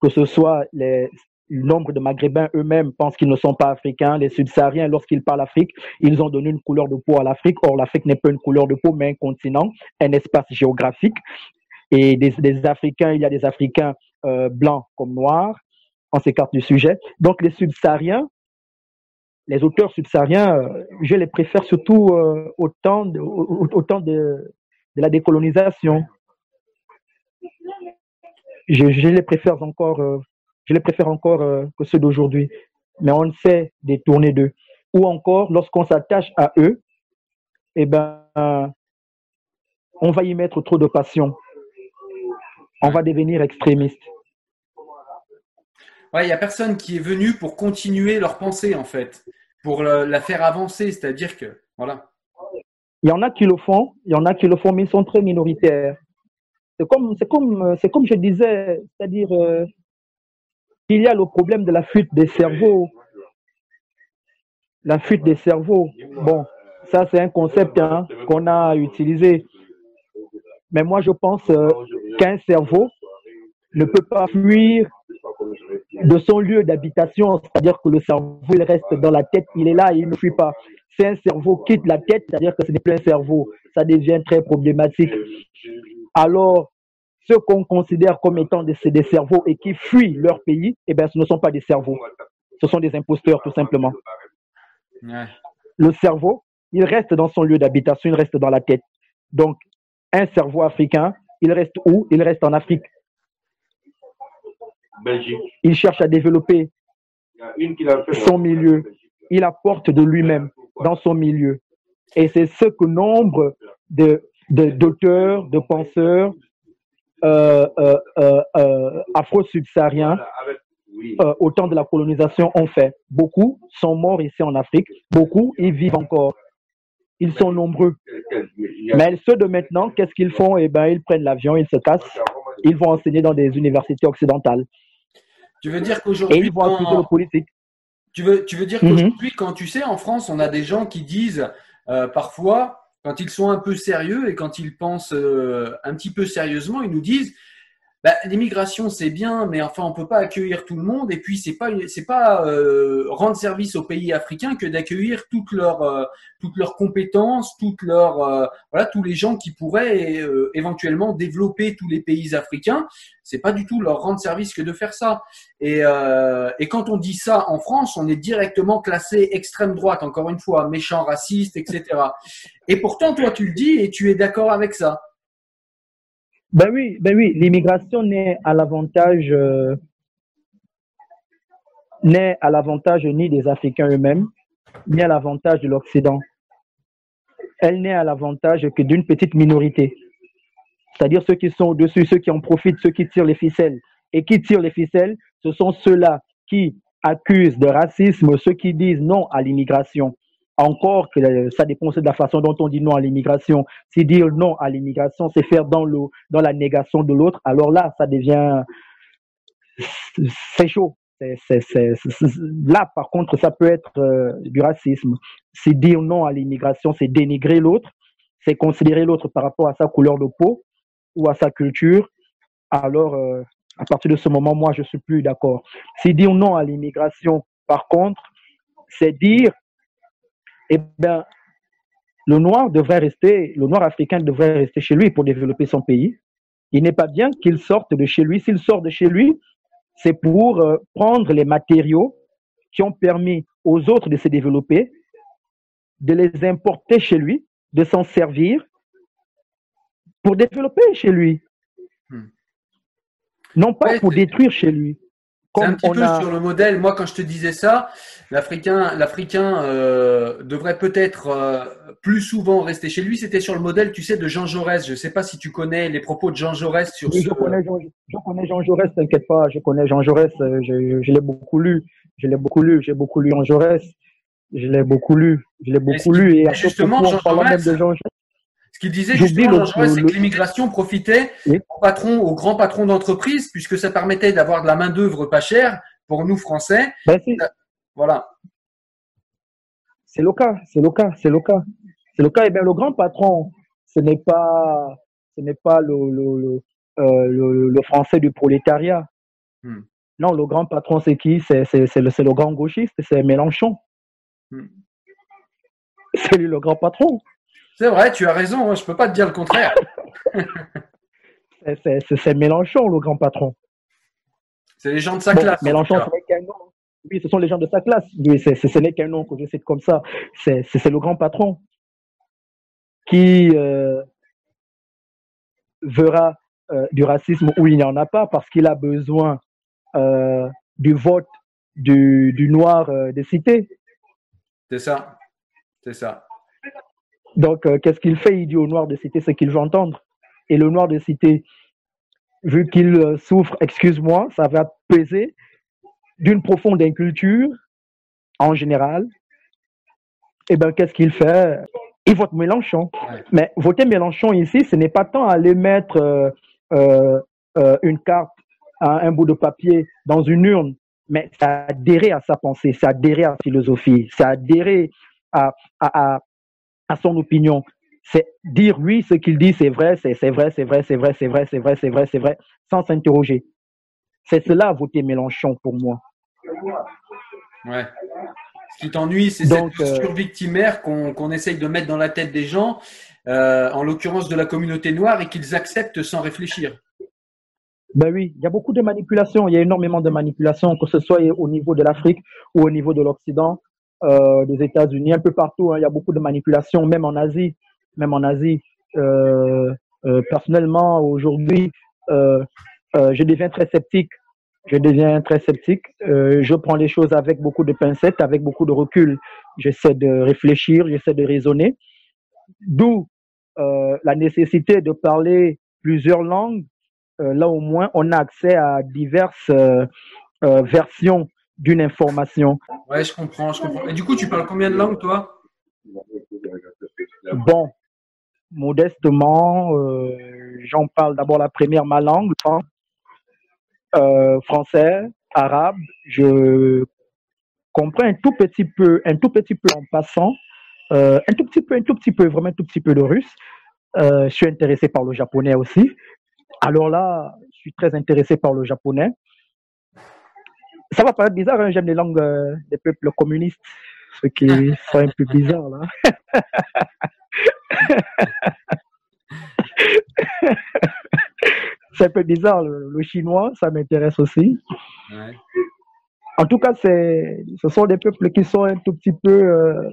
que ce soit le nombre de Maghrébins eux-mêmes pensent qu'ils ne sont pas africains. Les subsahariens, lorsqu'ils parlent Afrique, ils ont donné une couleur de peau à l'Afrique. Or, l'Afrique n'est pas une couleur de peau, mais un continent, un espace géographique. Et des, Africains, il y a des Africains euh, blancs comme noirs, on s'écarte du sujet. Donc les subsahariens, les auteurs subsahariens, euh, je les préfère surtout euh, au, temps de, la décolonisation. Je, les préfère encore, euh, je les préfère encore que ceux d'aujourd'hui. Mais on ne sait détourner d'eux. Ou encore, lorsqu'on s'attache à eux, eh ben, on va y mettre trop de passion. On va devenir extrémiste. Ouais, il n'y a personne qui est venu pour continuer leur pensée, en fait, pour la faire avancer. C'est-à-dire que, voilà. Il y en a qui le font, il y en a qui le font, mais ils sont très minoritaires. C'est comme, c'est comme, c'est comme je disais, c'est-à-dire, euh, il y a le problème de la fuite des cerveaux. La fuite des cerveaux. Bon, ça, c'est un concept hein, qu'on a utilisé. Mais moi, je pense euh, qu'un cerveau ne peut pas fuir de son lieu d'habitation, c'est-à-dire que le cerveau, il reste dans la tête, il est là, il ne fuit pas. Si un cerveau quitte la tête, c'est-à-dire que ce n'est plus un cerveau, ça devient très problématique. Alors, ceux qu'on considère comme étant des, des, cerveaux et qui fuient leur pays, eh bien, ce ne sont pas des cerveaux. Ce sont des imposteurs, tout simplement. Le cerveau, il reste dans son lieu d'habitation, il reste dans la tête. Donc, un cerveau africain, il reste où? Il reste en Afrique. Il cherche à développer son milieu. Il apporte de lui-même dans son milieu. Et c'est ce que nombre de d'auteurs, de, penseurs euh, euh, euh, afro-subsahariens au temps de la colonisation ont fait. Beaucoup sont morts ici en Afrique, beaucoup y vivent encore. Ils sont nombreux. Mais ceux de maintenant, qu'est-ce qu'ils font? Eh bien, ils prennent l'avion, ils se cassent, ils vont enseigner dans des universités occidentales. Tu veux dire qu'aujourd'hui. politique. Tu veux, tu veux dire mhm. qu'aujourd'hui, quand tu sais, en France, on a des gens qui disent euh, parfois, quand ils sont un peu sérieux et quand ils pensent euh, un petit peu sérieusement, ils nous disent bah, l'immigration c'est bien, mais enfin on peut pas accueillir tout le monde. Et puis c'est pas c'est pas euh, rendre service aux pays africains que d'accueillir toutes leurs euh, toutes leurs compétences, toutes leurs euh, voilà tous les gens qui pourraient éventuellement développer tous les pays africains. C'est pas du tout leur rendre service que de faire ça. Et et quand on dit ça en France, on est directement classé extrême droite. Encore une fois, méchant, raciste, etc. Et pourtant toi tu le dis et tu es d'accord avec ça. Ben oui, ben oui, l'immigration n'est à l'avantage euh, n'est à l'avantage ni des Africains eux-mêmes, ni à l'avantage de l'Occident. Elle n'est à l'avantage que d'une petite minorité, c'est-à-dire ceux qui sont au-dessus, ceux qui en profitent, ceux qui tirent les ficelles. Et qui tirent les ficelles, ce sont ceux-là qui accusent de racisme, ceux qui disent non à l'immigration encore que ça dépend de la façon dont on dit non à l'immigration. Si dire non à l'immigration, c'est faire dans, le, dans la négation de l'autre, alors là, ça devient, c'est chaud. Là, par contre, ça peut être euh, du racisme. C'est dire non à l'immigration, c'est dénigrer l'autre, c'est considérer l'autre par rapport à sa couleur de peau ou à sa culture. Alors, euh, à partir de ce moment, moi, je suis plus d'accord. C'est dire non à l'immigration, par contre, c'est dire, eh bien, le noir devrait rester, le noir africain devrait rester chez lui pour développer son pays. Il n'est pas bien qu'il sorte de chez lui. S'il sort de chez lui, c'est pour euh, prendre les matériaux qui ont permis aux autres de se développer, de les importer chez lui, de s'en servir pour développer chez lui. Hmm. Non pas pour détruire chez lui. C'est un petit peu sur le modèle. Moi, quand je te disais ça, l'Africain, l'Africain euh, devrait peut-être euh, plus souvent rester chez lui. C'était sur le modèle, tu sais, de Jean Jaurès. Je ne sais pas si tu connais les propos de Jean Jaurès sur. Oui, je, connais Jean, je connais Jean Jaurès. T'inquiète pas, je connais Jean Jaurès. Euh, je, je l'ai beaucoup lu. Je l'ai beaucoup lu. J'ai beaucoup lu Jean Jaurès. Je l'ai beaucoup lu. Je l'ai beaucoup lu. Et justement, Jean Jaurès, de Jean ce qu'il disait justement, c'est que l'immigration profitait aux patrons, aux grands patrons d'entreprise, puisque ça permettait d'avoir de la main d'œuvre pas chère pour nous Français. Ben, voilà. C'est le cas, c'est le cas, c'est le cas, c'est le cas. Et bien le grand patron, ce n'est pas, ce n'est pas le le, euh, le, le, français du prolétariat. Hmm. Non, le grand patron, c'est qui? C'est le, le grand gauchiste, c'est Mélenchon. Hmm. C'est lui le grand patron. C'est vrai, tu as raison, hein, je ne peux pas te dire le contraire. c'est Mélenchon, le grand patron. C'est les gens de sa classe. Mélenchon, ce n'est qu'un nom. Oui, ce sont les gens de sa classe. Oui, ce n'est qu'un nom que je cite comme ça. C'est le grand patron qui euh, verra euh, du racisme où il n'y en a pas parce qu'il a besoin euh, du vote du, du noir des cités. C'est ça. C'est ça. Donc, euh, qu'est-ce qu'il fait Il dit au noir de cité ce qu'il veut entendre? Et le noir de cité, vu qu'il euh, souffre, excuse-moi, ça va peser d'une profonde inculture en général. Et eh ben, qu'est-ce qu'il fait? Il vote Mélenchon. Mais voter Mélenchon ici, ce n'est pas tant aller mettre euh, une carte, un bout de papier dans une urne, mais c'est adhérer à sa pensée, c'est adhérer à sa philosophie, c'est adhérer à, à, à son opinion. C'est dire oui, ce qu'il dit, c'est vrai, c'est vrai, c'est vrai, c'est vrai, c'est vrai, c'est vrai, c'est vrai, c'est vrai, sans s'interroger. C'est cela, voter Mélenchon pour moi. Ouais. Ce qui t'ennuie, c'est cette posture euh, victimaire qu'on essaye de mettre dans la tête des gens, euh, en l'occurrence de la communauté noire, et qu'ils acceptent sans réfléchir. Ben oui, il y a beaucoup de manipulations, il y a énormément de manipulations, que ce soit au niveau de l'Afrique ou au niveau de l'Occident euh, des États-Unis, un peu partout. Hein, il y a beaucoup de manipulations, même en Asie. Même en Asie. Euh, euh, personnellement, aujourd'hui, je deviens très sceptique. Je deviens très sceptique. Je prends les choses avec beaucoup de pincettes, avec beaucoup de recul. J'essaie de réfléchir, j'essaie de raisonner. D'où la nécessité de parler plusieurs langues. là, au moins, on a accès à diverses versions d'une information. Ouais, je comprends, je comprends. Et du coup, tu parles combien de langues, toi? Bon, modestement, euh, j'en parle d'abord la première, ma langue, euh, français, arabe. Je comprends un tout petit peu, un tout petit peu en passant, euh, un tout petit peu, un tout petit peu, vraiment un tout petit peu de russe. je suis intéressé par le japonais aussi. Alors là, je suis très intéressé par le japonais ça va paraître bizarre, hein, j'aime les langues euh, des peuples communistes, ce qui *laughs* sont un peu bizarre là. *laughs* c'est un peu bizarre, le, chinois, ça m'intéresse aussi. En tout cas, c'est, ce sont des peuples qui sont un tout petit peu. Euh,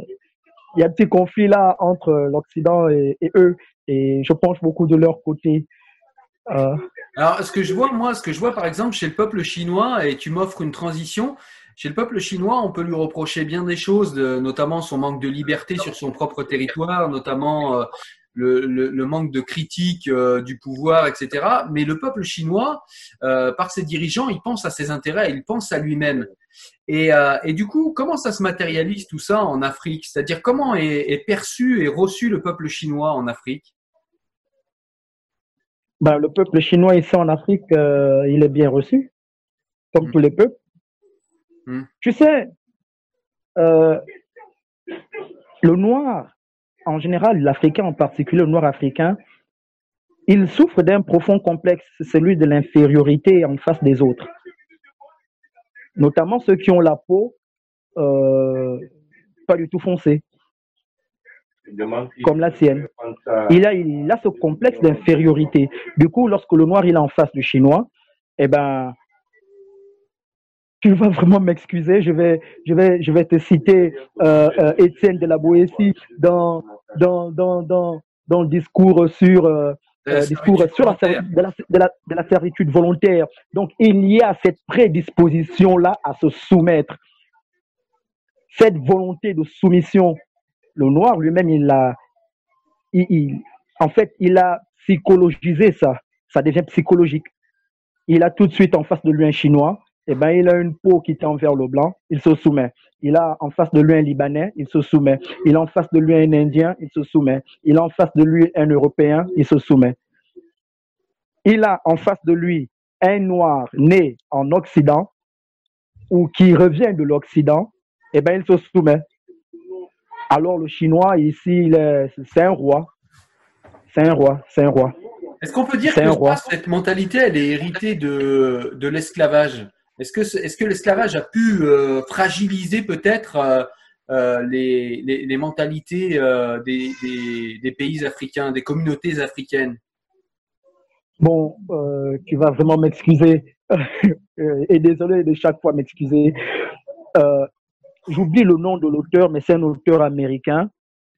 il y a un petit conflit là entre l'Occident et, eux, et je pense beaucoup de leur côté. Euh, alors, ce que je vois, moi, ce que je vois par exemple chez le peuple chinois, et tu m'offres une transition, chez le peuple chinois, on peut lui reprocher bien des choses, notamment son manque de liberté sur son propre territoire, notamment euh, le, manque de critique euh, du pouvoir, etc. Mais le peuple chinois, par ses dirigeants, il pense à ses intérêts, il pense à lui-même. Et, du coup, comment ça se matérialise tout ça en Afrique? C'est-à-dire comment est perçu et reçu le peuple chinois en Afrique? Ben, le peuple chinois ici en Afrique, euh, il est bien reçu. comme Mm. tous les peuples. Mm. Tu sais, euh, le noir, en général, l'Africain en particulier, le noir africain, il souffre d'un profond complexe, celui de l'infériorité en face des autres. Notamment ceux qui ont la peau euh, pas du tout foncée, comme la sienne. Il a, il a ce complexe d'infériorité. Du coup, lorsque le noir il est en face du chinois, eh ben, tu vas vraiment m'excuser. Je vais, je vais, je vais te citer euh, euh, Étienne de la Boétie dans, dans, dans, dans, dans le discours sur, euh, euh, discours sur de, la, de, la, de la servitude volontaire. Donc, il y a cette prédisposition-là à se soumettre. Cette volonté de soumission. Le noir lui-même, il a, en fait, il a psychologisé ça. Ça devient psychologique. Il a tout de suite en face de lui un chinois. Eh ben, il a une peau qui tend vers le blanc. Il se soumet. Il a en face de lui un Libanais. Il se soumet. Il a en face de lui un Indien. Il se soumet. Il a en face de lui un Européen. Il se soumet. Il a en face de lui un noir né en Occident ou qui revient de l'Occident. Eh ben, il se soumet. Alors le chinois ici, c'est un roi. C'est un roi. C'est un roi. Est-ce qu'on peut dire que ça, cette mentalité, elle est héritée de, de l'esclavage? Est-ce que, l'esclavage a pu euh, fragiliser peut-être euh, euh, les, les, les mentalités des, des, des pays africains, des communautés africaines? Bon, tu vas vraiment m'excuser. *laughs* Et désolé de chaque fois m'excuser. J'oublie le nom de l'auteur, mais c'est un auteur américain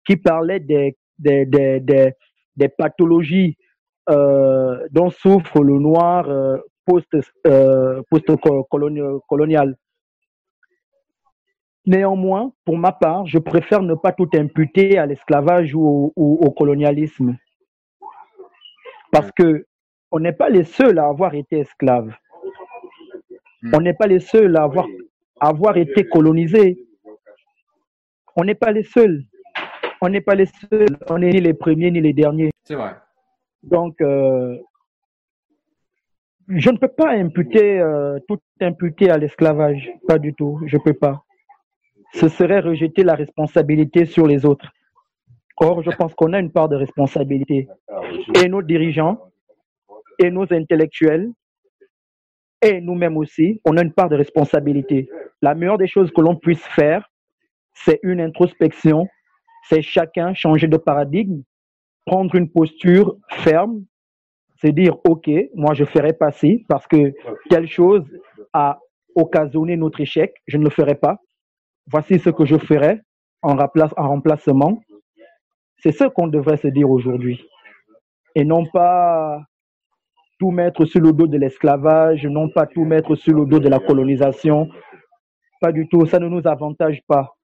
qui parlait des, des, des, des, des pathologies euh, dont souffre le noir euh, post, euh, post-colonial. Néanmoins, pour ma part, je préfère ne pas tout imputer à l'esclavage ou au, ou au colonialisme. Parce que on n'est pas les seuls à avoir été esclaves. Mm. On n'est pas les seuls à avoir, avoir été colonisés. On n'est pas les seuls. On n'est pas les seuls. On n'est ni les premiers ni les derniers. C'est vrai. Donc, euh, je ne peux pas imputer, euh, tout imputer à l'esclavage. Pas du tout. Je peux pas. Ce serait rejeter la responsabilité sur les autres. Or, je pense qu'on a une part de responsabilité. Et nos dirigeants, et nos intellectuels, et nous-mêmes aussi, on a une part de responsabilité. La meilleure des choses que l'on puisse faire, c'est une introspection, c'est chacun changer de paradigme, prendre une posture ferme, c'est dire, OK, moi je ferai pas ci parce que telle chose a occasionné notre échec, je ne le ferai pas. Voici ce que je ferai en, remplace- en remplacement. C'est ce qu'on devrait se dire aujourd'hui. Et non pas tout mettre sur le dos de l'esclavage, non pas tout mettre sur le dos de la colonisation. Pas du tout, ça ne nous avantage pas.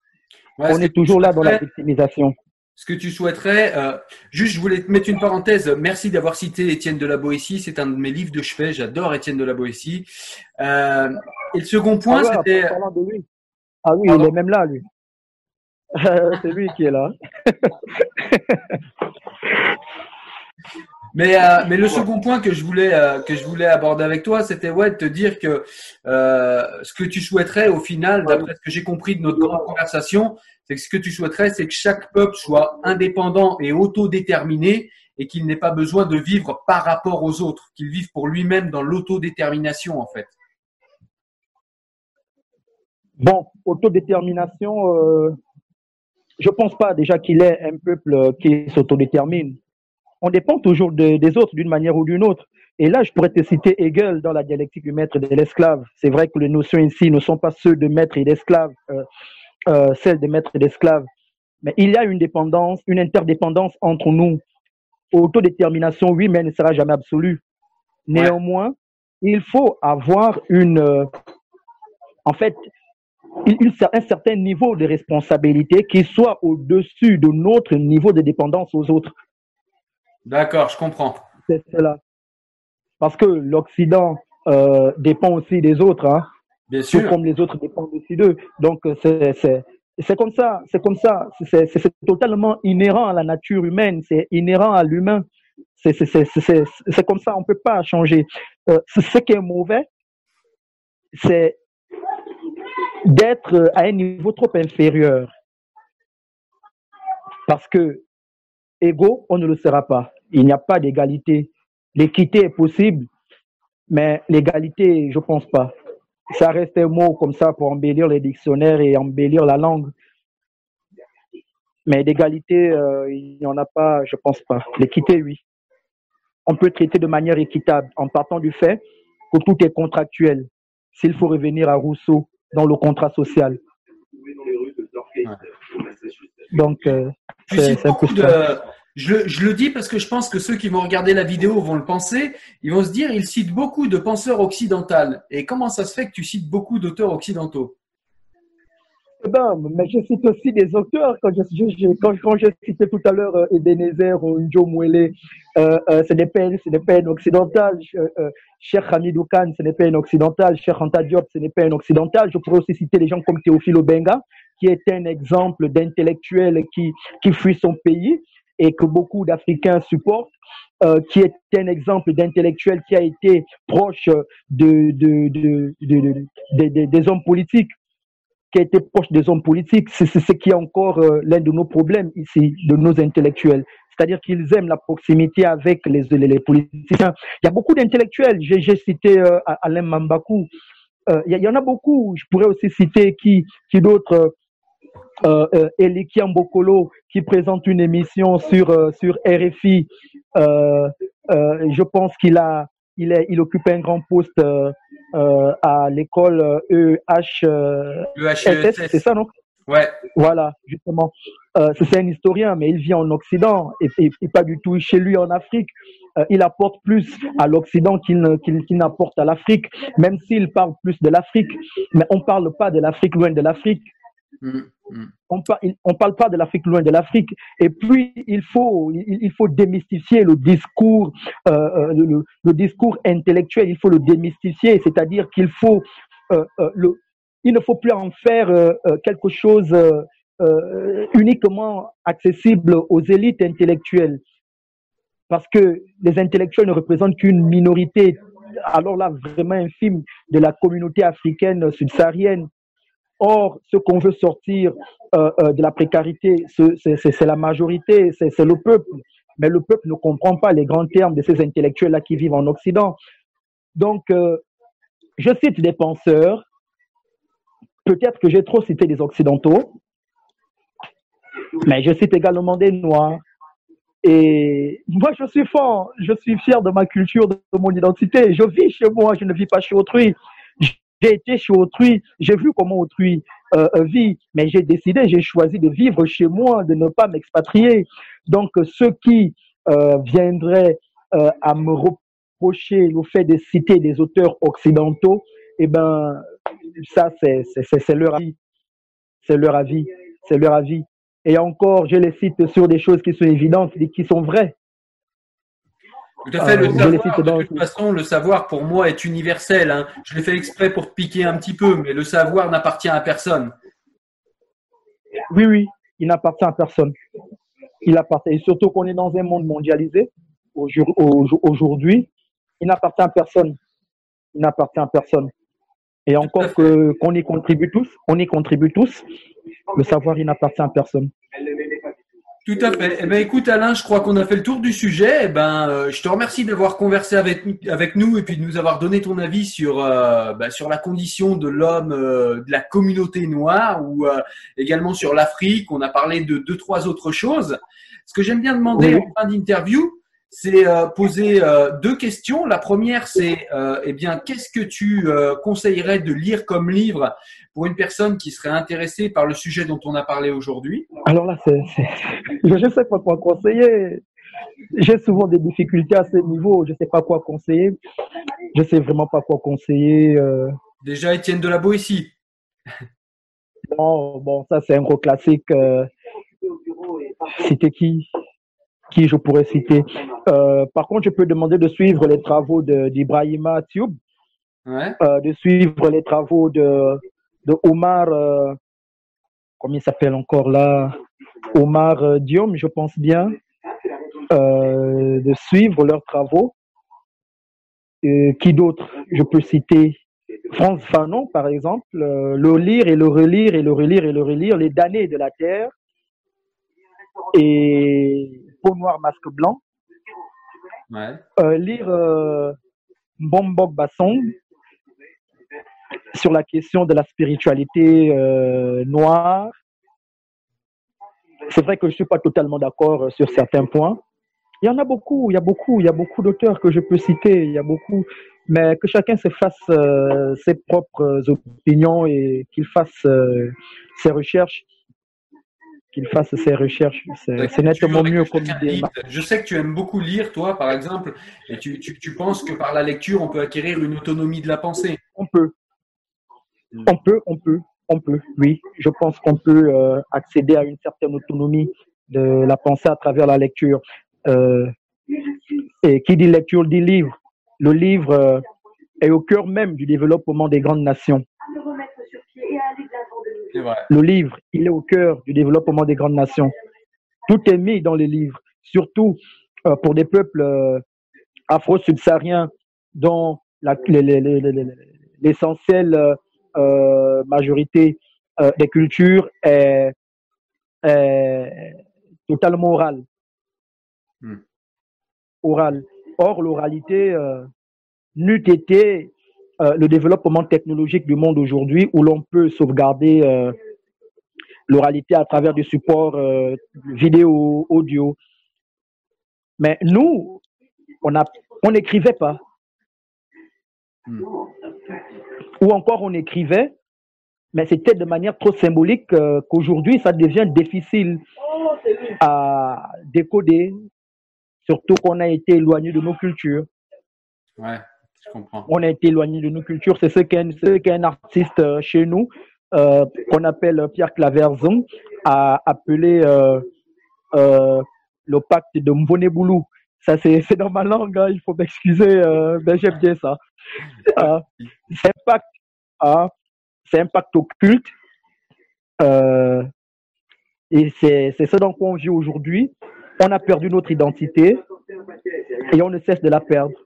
Ouais, On est toujours là dans la victimisation. Ce que tu souhaiterais, euh, juste je voulais te mettre une parenthèse. Merci d'avoir cité Étienne de la Boétie. C'est un de mes livres de chevet. J'adore Étienne de la Boétie. Euh, et le second point, Ah ouais, c'était. Ah oui, Pardon il est même là, lui. *laughs* C'est lui qui est là. *laughs* Mais, euh, mais le second point que je voulais euh, que je voulais aborder avec toi, c'était ouais de te dire que euh, ce que tu souhaiterais au final, d'après ce que j'ai compris de notre grande conversation, c'est que ce que tu souhaiterais, c'est que chaque peuple soit indépendant et autodéterminé et qu'il n'ait pas besoin de vivre par rapport aux autres, qu'il vive pour lui-même dans l'autodétermination en fait. Bon, autodétermination, je pense pas déjà qu'il est un peuple qui s'autodétermine. On dépend toujours de- des autres d'une manière ou d'une autre. Et là, je pourrais te citer Hegel dans la dialectique du maître et de l'esclave. C'est vrai que les notions ici ne sont pas ceux de maître et d'esclave, euh, euh, celles de maître et d'esclave. Mais il y a une dépendance, une interdépendance entre nous. Autodétermination, oui, mais elle ne sera jamais absolue. Néanmoins, il faut avoir une, euh, en fait, une- une cer- un certain niveau de responsabilité qui soit au-dessus de notre niveau de dépendance aux autres. D'accord, je comprends. C'est cela. Parce que l'Occident euh, dépend aussi des autres, hein, Bien tout sûr. comme les autres dépendent aussi d'eux. Donc euh, c'est comme ça, c'est comme ça, c'est totalement inhérent à la nature humaine, c'est inhérent à l'humain. C'est comme ça, on peut pas changer. Euh, ce ce qui est mauvais, c'est d'être à un niveau trop inférieur. Parce que égaux, on ne le sera pas. Il n'y a pas d'égalité. L'équité est possible, mais l'égalité, je pense pas. Ça reste un mot comme ça pour embellir les dictionnaires et embellir la langue. Mais d'égalité, euh, il n'y en a pas, je pense pas. L'équité, oui. On peut traiter de manière équitable en partant du fait que tout est contractuel. S'il faut revenir à Rousseau dans le contrat social. Donc, euh, c'est un peu je, le dis parce que je pense que ceux qui vont regarder la vidéo vont le penser. Ils vont se dire, il cite beaucoup de penseurs occidentaux. Et comment ça se fait que tu cites beaucoup d'auteurs occidentaux? Eh ben, mais je cite aussi des auteurs. Quand je, je tout à l'heure euh, Ebenezer ou Joe Mouele, euh, euh, ce n'est pas, pas un occidental. Euh, Cheikh Hamidou Khan, ce n'est pas un occidental. Cheikh Anta Diop, ce n'est pas un occidental. Je pourrais aussi citer des gens comme Théophile Obenga, qui est un exemple d'intellectuel qui, qui fuit son pays et que beaucoup d'Africains supportent, euh, qui est un exemple d'intellectuel qui a été proche de, de, de, de, des hommes politiques, qui a été proche des hommes politiques. C'est ce qui est encore euh, l'un de nos problèmes ici, de nos intellectuels. C'est-à-dire qu'ils aiment la proximité avec les, les, politiciens. Il y a beaucoup d'intellectuels. J'ai cité euh, Alain Mambakou. Euh, il y, en a beaucoup. Je pourrais aussi citer qui, qui d'autres euh, euh, Eliki Mbokolo qui présente une émission sur euh, sur RFI. Euh, euh, je pense qu'il a il est il occupe un grand poste à l'école EH e c'est ça non? Ouais. Voilà, justement. c'est un historien, mais il vit en Occident et, et, pas du tout chez lui en Afrique. il apporte plus à l'Occident qu'il qu'il n'apporte à l'Afrique, même s'il parle plus de l'Afrique. Mais on parle pas de l'Afrique loin de l'Afrique. Mm, mm. On ne parle pas de l'Afrique loin de l'Afrique. Et puis, il faut, démystifier le discours, euh, euh, le, discours intellectuel, il faut le démystifier, c'est-à-dire qu'il faut, euh, le, il ne faut plus en faire quelque chose uniquement accessible aux élites intellectuelles. Parce que les intellectuels ne représentent qu'une minorité, alors là, vraiment infime, de la communauté africaine subsaharienne Or, ce qu'on veut sortir euh, euh, de la précarité, c'est la majorité, c'est le peuple. Mais le peuple ne comprend pas les grands termes de ces intellectuels-là qui vivent en Occident. Donc, euh, je cite des penseurs. Peut-être que j'ai trop cité des Occidentaux, mais je cite également des Noirs. Et moi, je suis fort, je suis fier de ma culture, de mon identité. Je vis chez moi, je ne vis pas chez autrui. J'ai été chez autrui, j'ai vu comment autrui euh, euh, vit, mais j'ai décidé, j'ai choisi de vivre chez moi, de ne pas m'expatrier. Donc, ceux qui euh, viendraient euh, à me reprocher le fait de citer des auteurs occidentaux, eh ben, ça, c'est leur avis. C'est leur avis. C'est leur avis. Et encore, je les cite sur des choses qui sont évidentes et qui sont vraies. Tout à fait. Le savoir, de toute façon, le savoir pour moi est universel. Hein. Je l'ai fait exprès pour te piquer un petit peu, mais le savoir n'appartient à personne. Oui, oui, il n'appartient à personne. Il appartient. Et surtout qu'on est dans un monde mondialisé aujourd'hui, il n'appartient à personne. Il n'appartient à personne. Et encore que qu'on y contribue tous, on y contribue tous. Le savoir, il n'appartient à personne. Tout à fait. Eh ben, écoute, Alain, je crois qu'on a fait le tour du sujet. Eh ben, euh, je te remercie d'avoir conversé avec, avec nous et puis de nous avoir donné ton avis sur, euh, ben, sur la condition de l'homme, euh, de la communauté noire ou également sur l'Afrique. On a parlé de deux, trois autres choses. Ce que j'aime bien demander en fin d'interview, c'est poser deux questions. La première, c'est eh bien, qu'est-ce que tu conseillerais de lire comme livre pour une personne qui serait intéressée par le sujet dont on a parlé aujourd'hui Alors là, c'est, *laughs* je ne sais pas quoi conseiller. J'ai souvent des difficultés à ce niveau. Je ne sais pas quoi conseiller. Je ne sais vraiment pas quoi conseiller. Euh. Déjà, Étienne de la Boétie. Bon, bon, ça c'est un gros classique. Euh... Citer qui? Qui je pourrais citer? Euh, Par contre, je peux demander de suivre les travaux d'Ibrahima Tube, ouais. Euh, de suivre les travaux de de Omar, euh, comment il s'appelle encore là? Omar euh, Diom, je pense bien, euh, de suivre leurs travaux. qui d'autre? Je peux citer Frantz Fanon, par exemple, le lire et le relire et le relire et le relire, Les damnés de la Terre et Peau noire, masque blanc. lire Bombok Bassong sur la question de la spiritualité noire. C'est vrai que je ne suis pas totalement d'accord sur certains points. Il y en a beaucoup, il y a beaucoup, il y a beaucoup d'auteurs que je peux citer, il y a beaucoup, mais que chacun se fasse euh, ses propres opinions et qu'il fasse euh, ses recherches qu'il fasse ses recherches. C'est nettement mieux comme idée. Je sais que tu aimes beaucoup lire, toi, par exemple, et tu, tu, tu, penses que par la lecture, on peut acquérir une autonomie de la pensée. On peut. On peut, on peut, on peut, oui. Je pense qu'on peut euh, accéder à une certaine autonomie de la pensée à travers la lecture. Euh, et qui dit lecture dit livre. Le livre euh, est au cœur même du développement des grandes nations. Le livre, il est au cœur du développement des grandes nations. Tout est mis dans les livres, surtout euh, pour des peuples afro-subsahariens dont l'essentielle majorité des cultures est, est totalement orale. Hmm. Oral. Or, l'oralité euh, n'eût été euh, le développement technologique du monde aujourd'hui où l'on peut sauvegarder euh, l'oralité à travers des supports vidéo, audio. Mais nous, on n'écrivait pas. Hmm. Ou encore on écrivait, mais c'était de manière trop symbolique qu'aujourd'hui ça devient difficile à décoder, Surtout qu'on a été éloigné de nos cultures. Ouais, je comprends. On a été éloigné de nos cultures. C'est ce qu'un un artiste euh, chez nous, euh, qu'on appelle Pierre Claverzon, a appelé euh, le pacte de Mboneboulou. Ça, *laughs* c'est dans ma langue, hein, il faut m'excuser, mais j'aime bien ça. *laughs* c'est un pacte, hein, c'est un pacte occulte. et c'est ce dont on vit aujourd'hui on a perdu notre identité et on ne cesse de la perdre.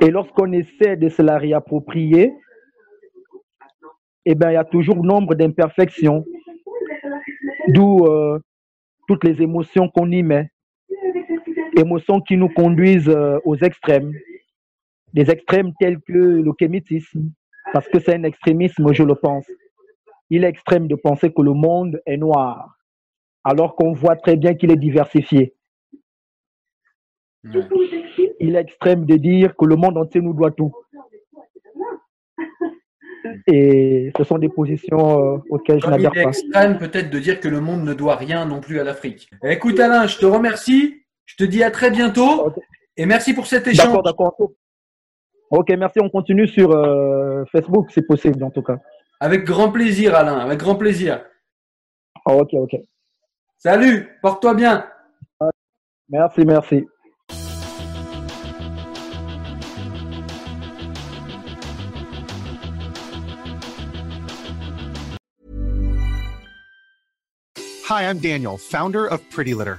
Et lorsqu'on essaie de se la réapproprier, eh ben, il y a toujours nombre d'imperfections, d'où euh, toutes les émotions qu'on y met, émotions qui nous conduisent euh, aux extrêmes, des extrêmes tels que le kémitisme, parce que c'est un extrémisme, je le pense. Il est extrême de penser que le monde est noir alors qu'on voit très bien qu'il est diversifié. Il est extrême de dire que le monde entier nous doit tout. Et ce sont des positions euh, auxquelles je n'adhère pas. Il est extrême peut-être de dire que le monde ne doit rien non plus à l'Afrique. Écoute Alain, je te remercie. Je te dis à très bientôt. Et merci pour cet échange. D'accord, d'accord. Ok, merci. On continue sur euh, Facebook, c'est possible en tout cas. Avec grand plaisir, Alain. Avec grand plaisir. Ok, ok. Salut, porte-toi bien. Merci, merci. Hi, I'm Daniel, founder of Pretty Litter.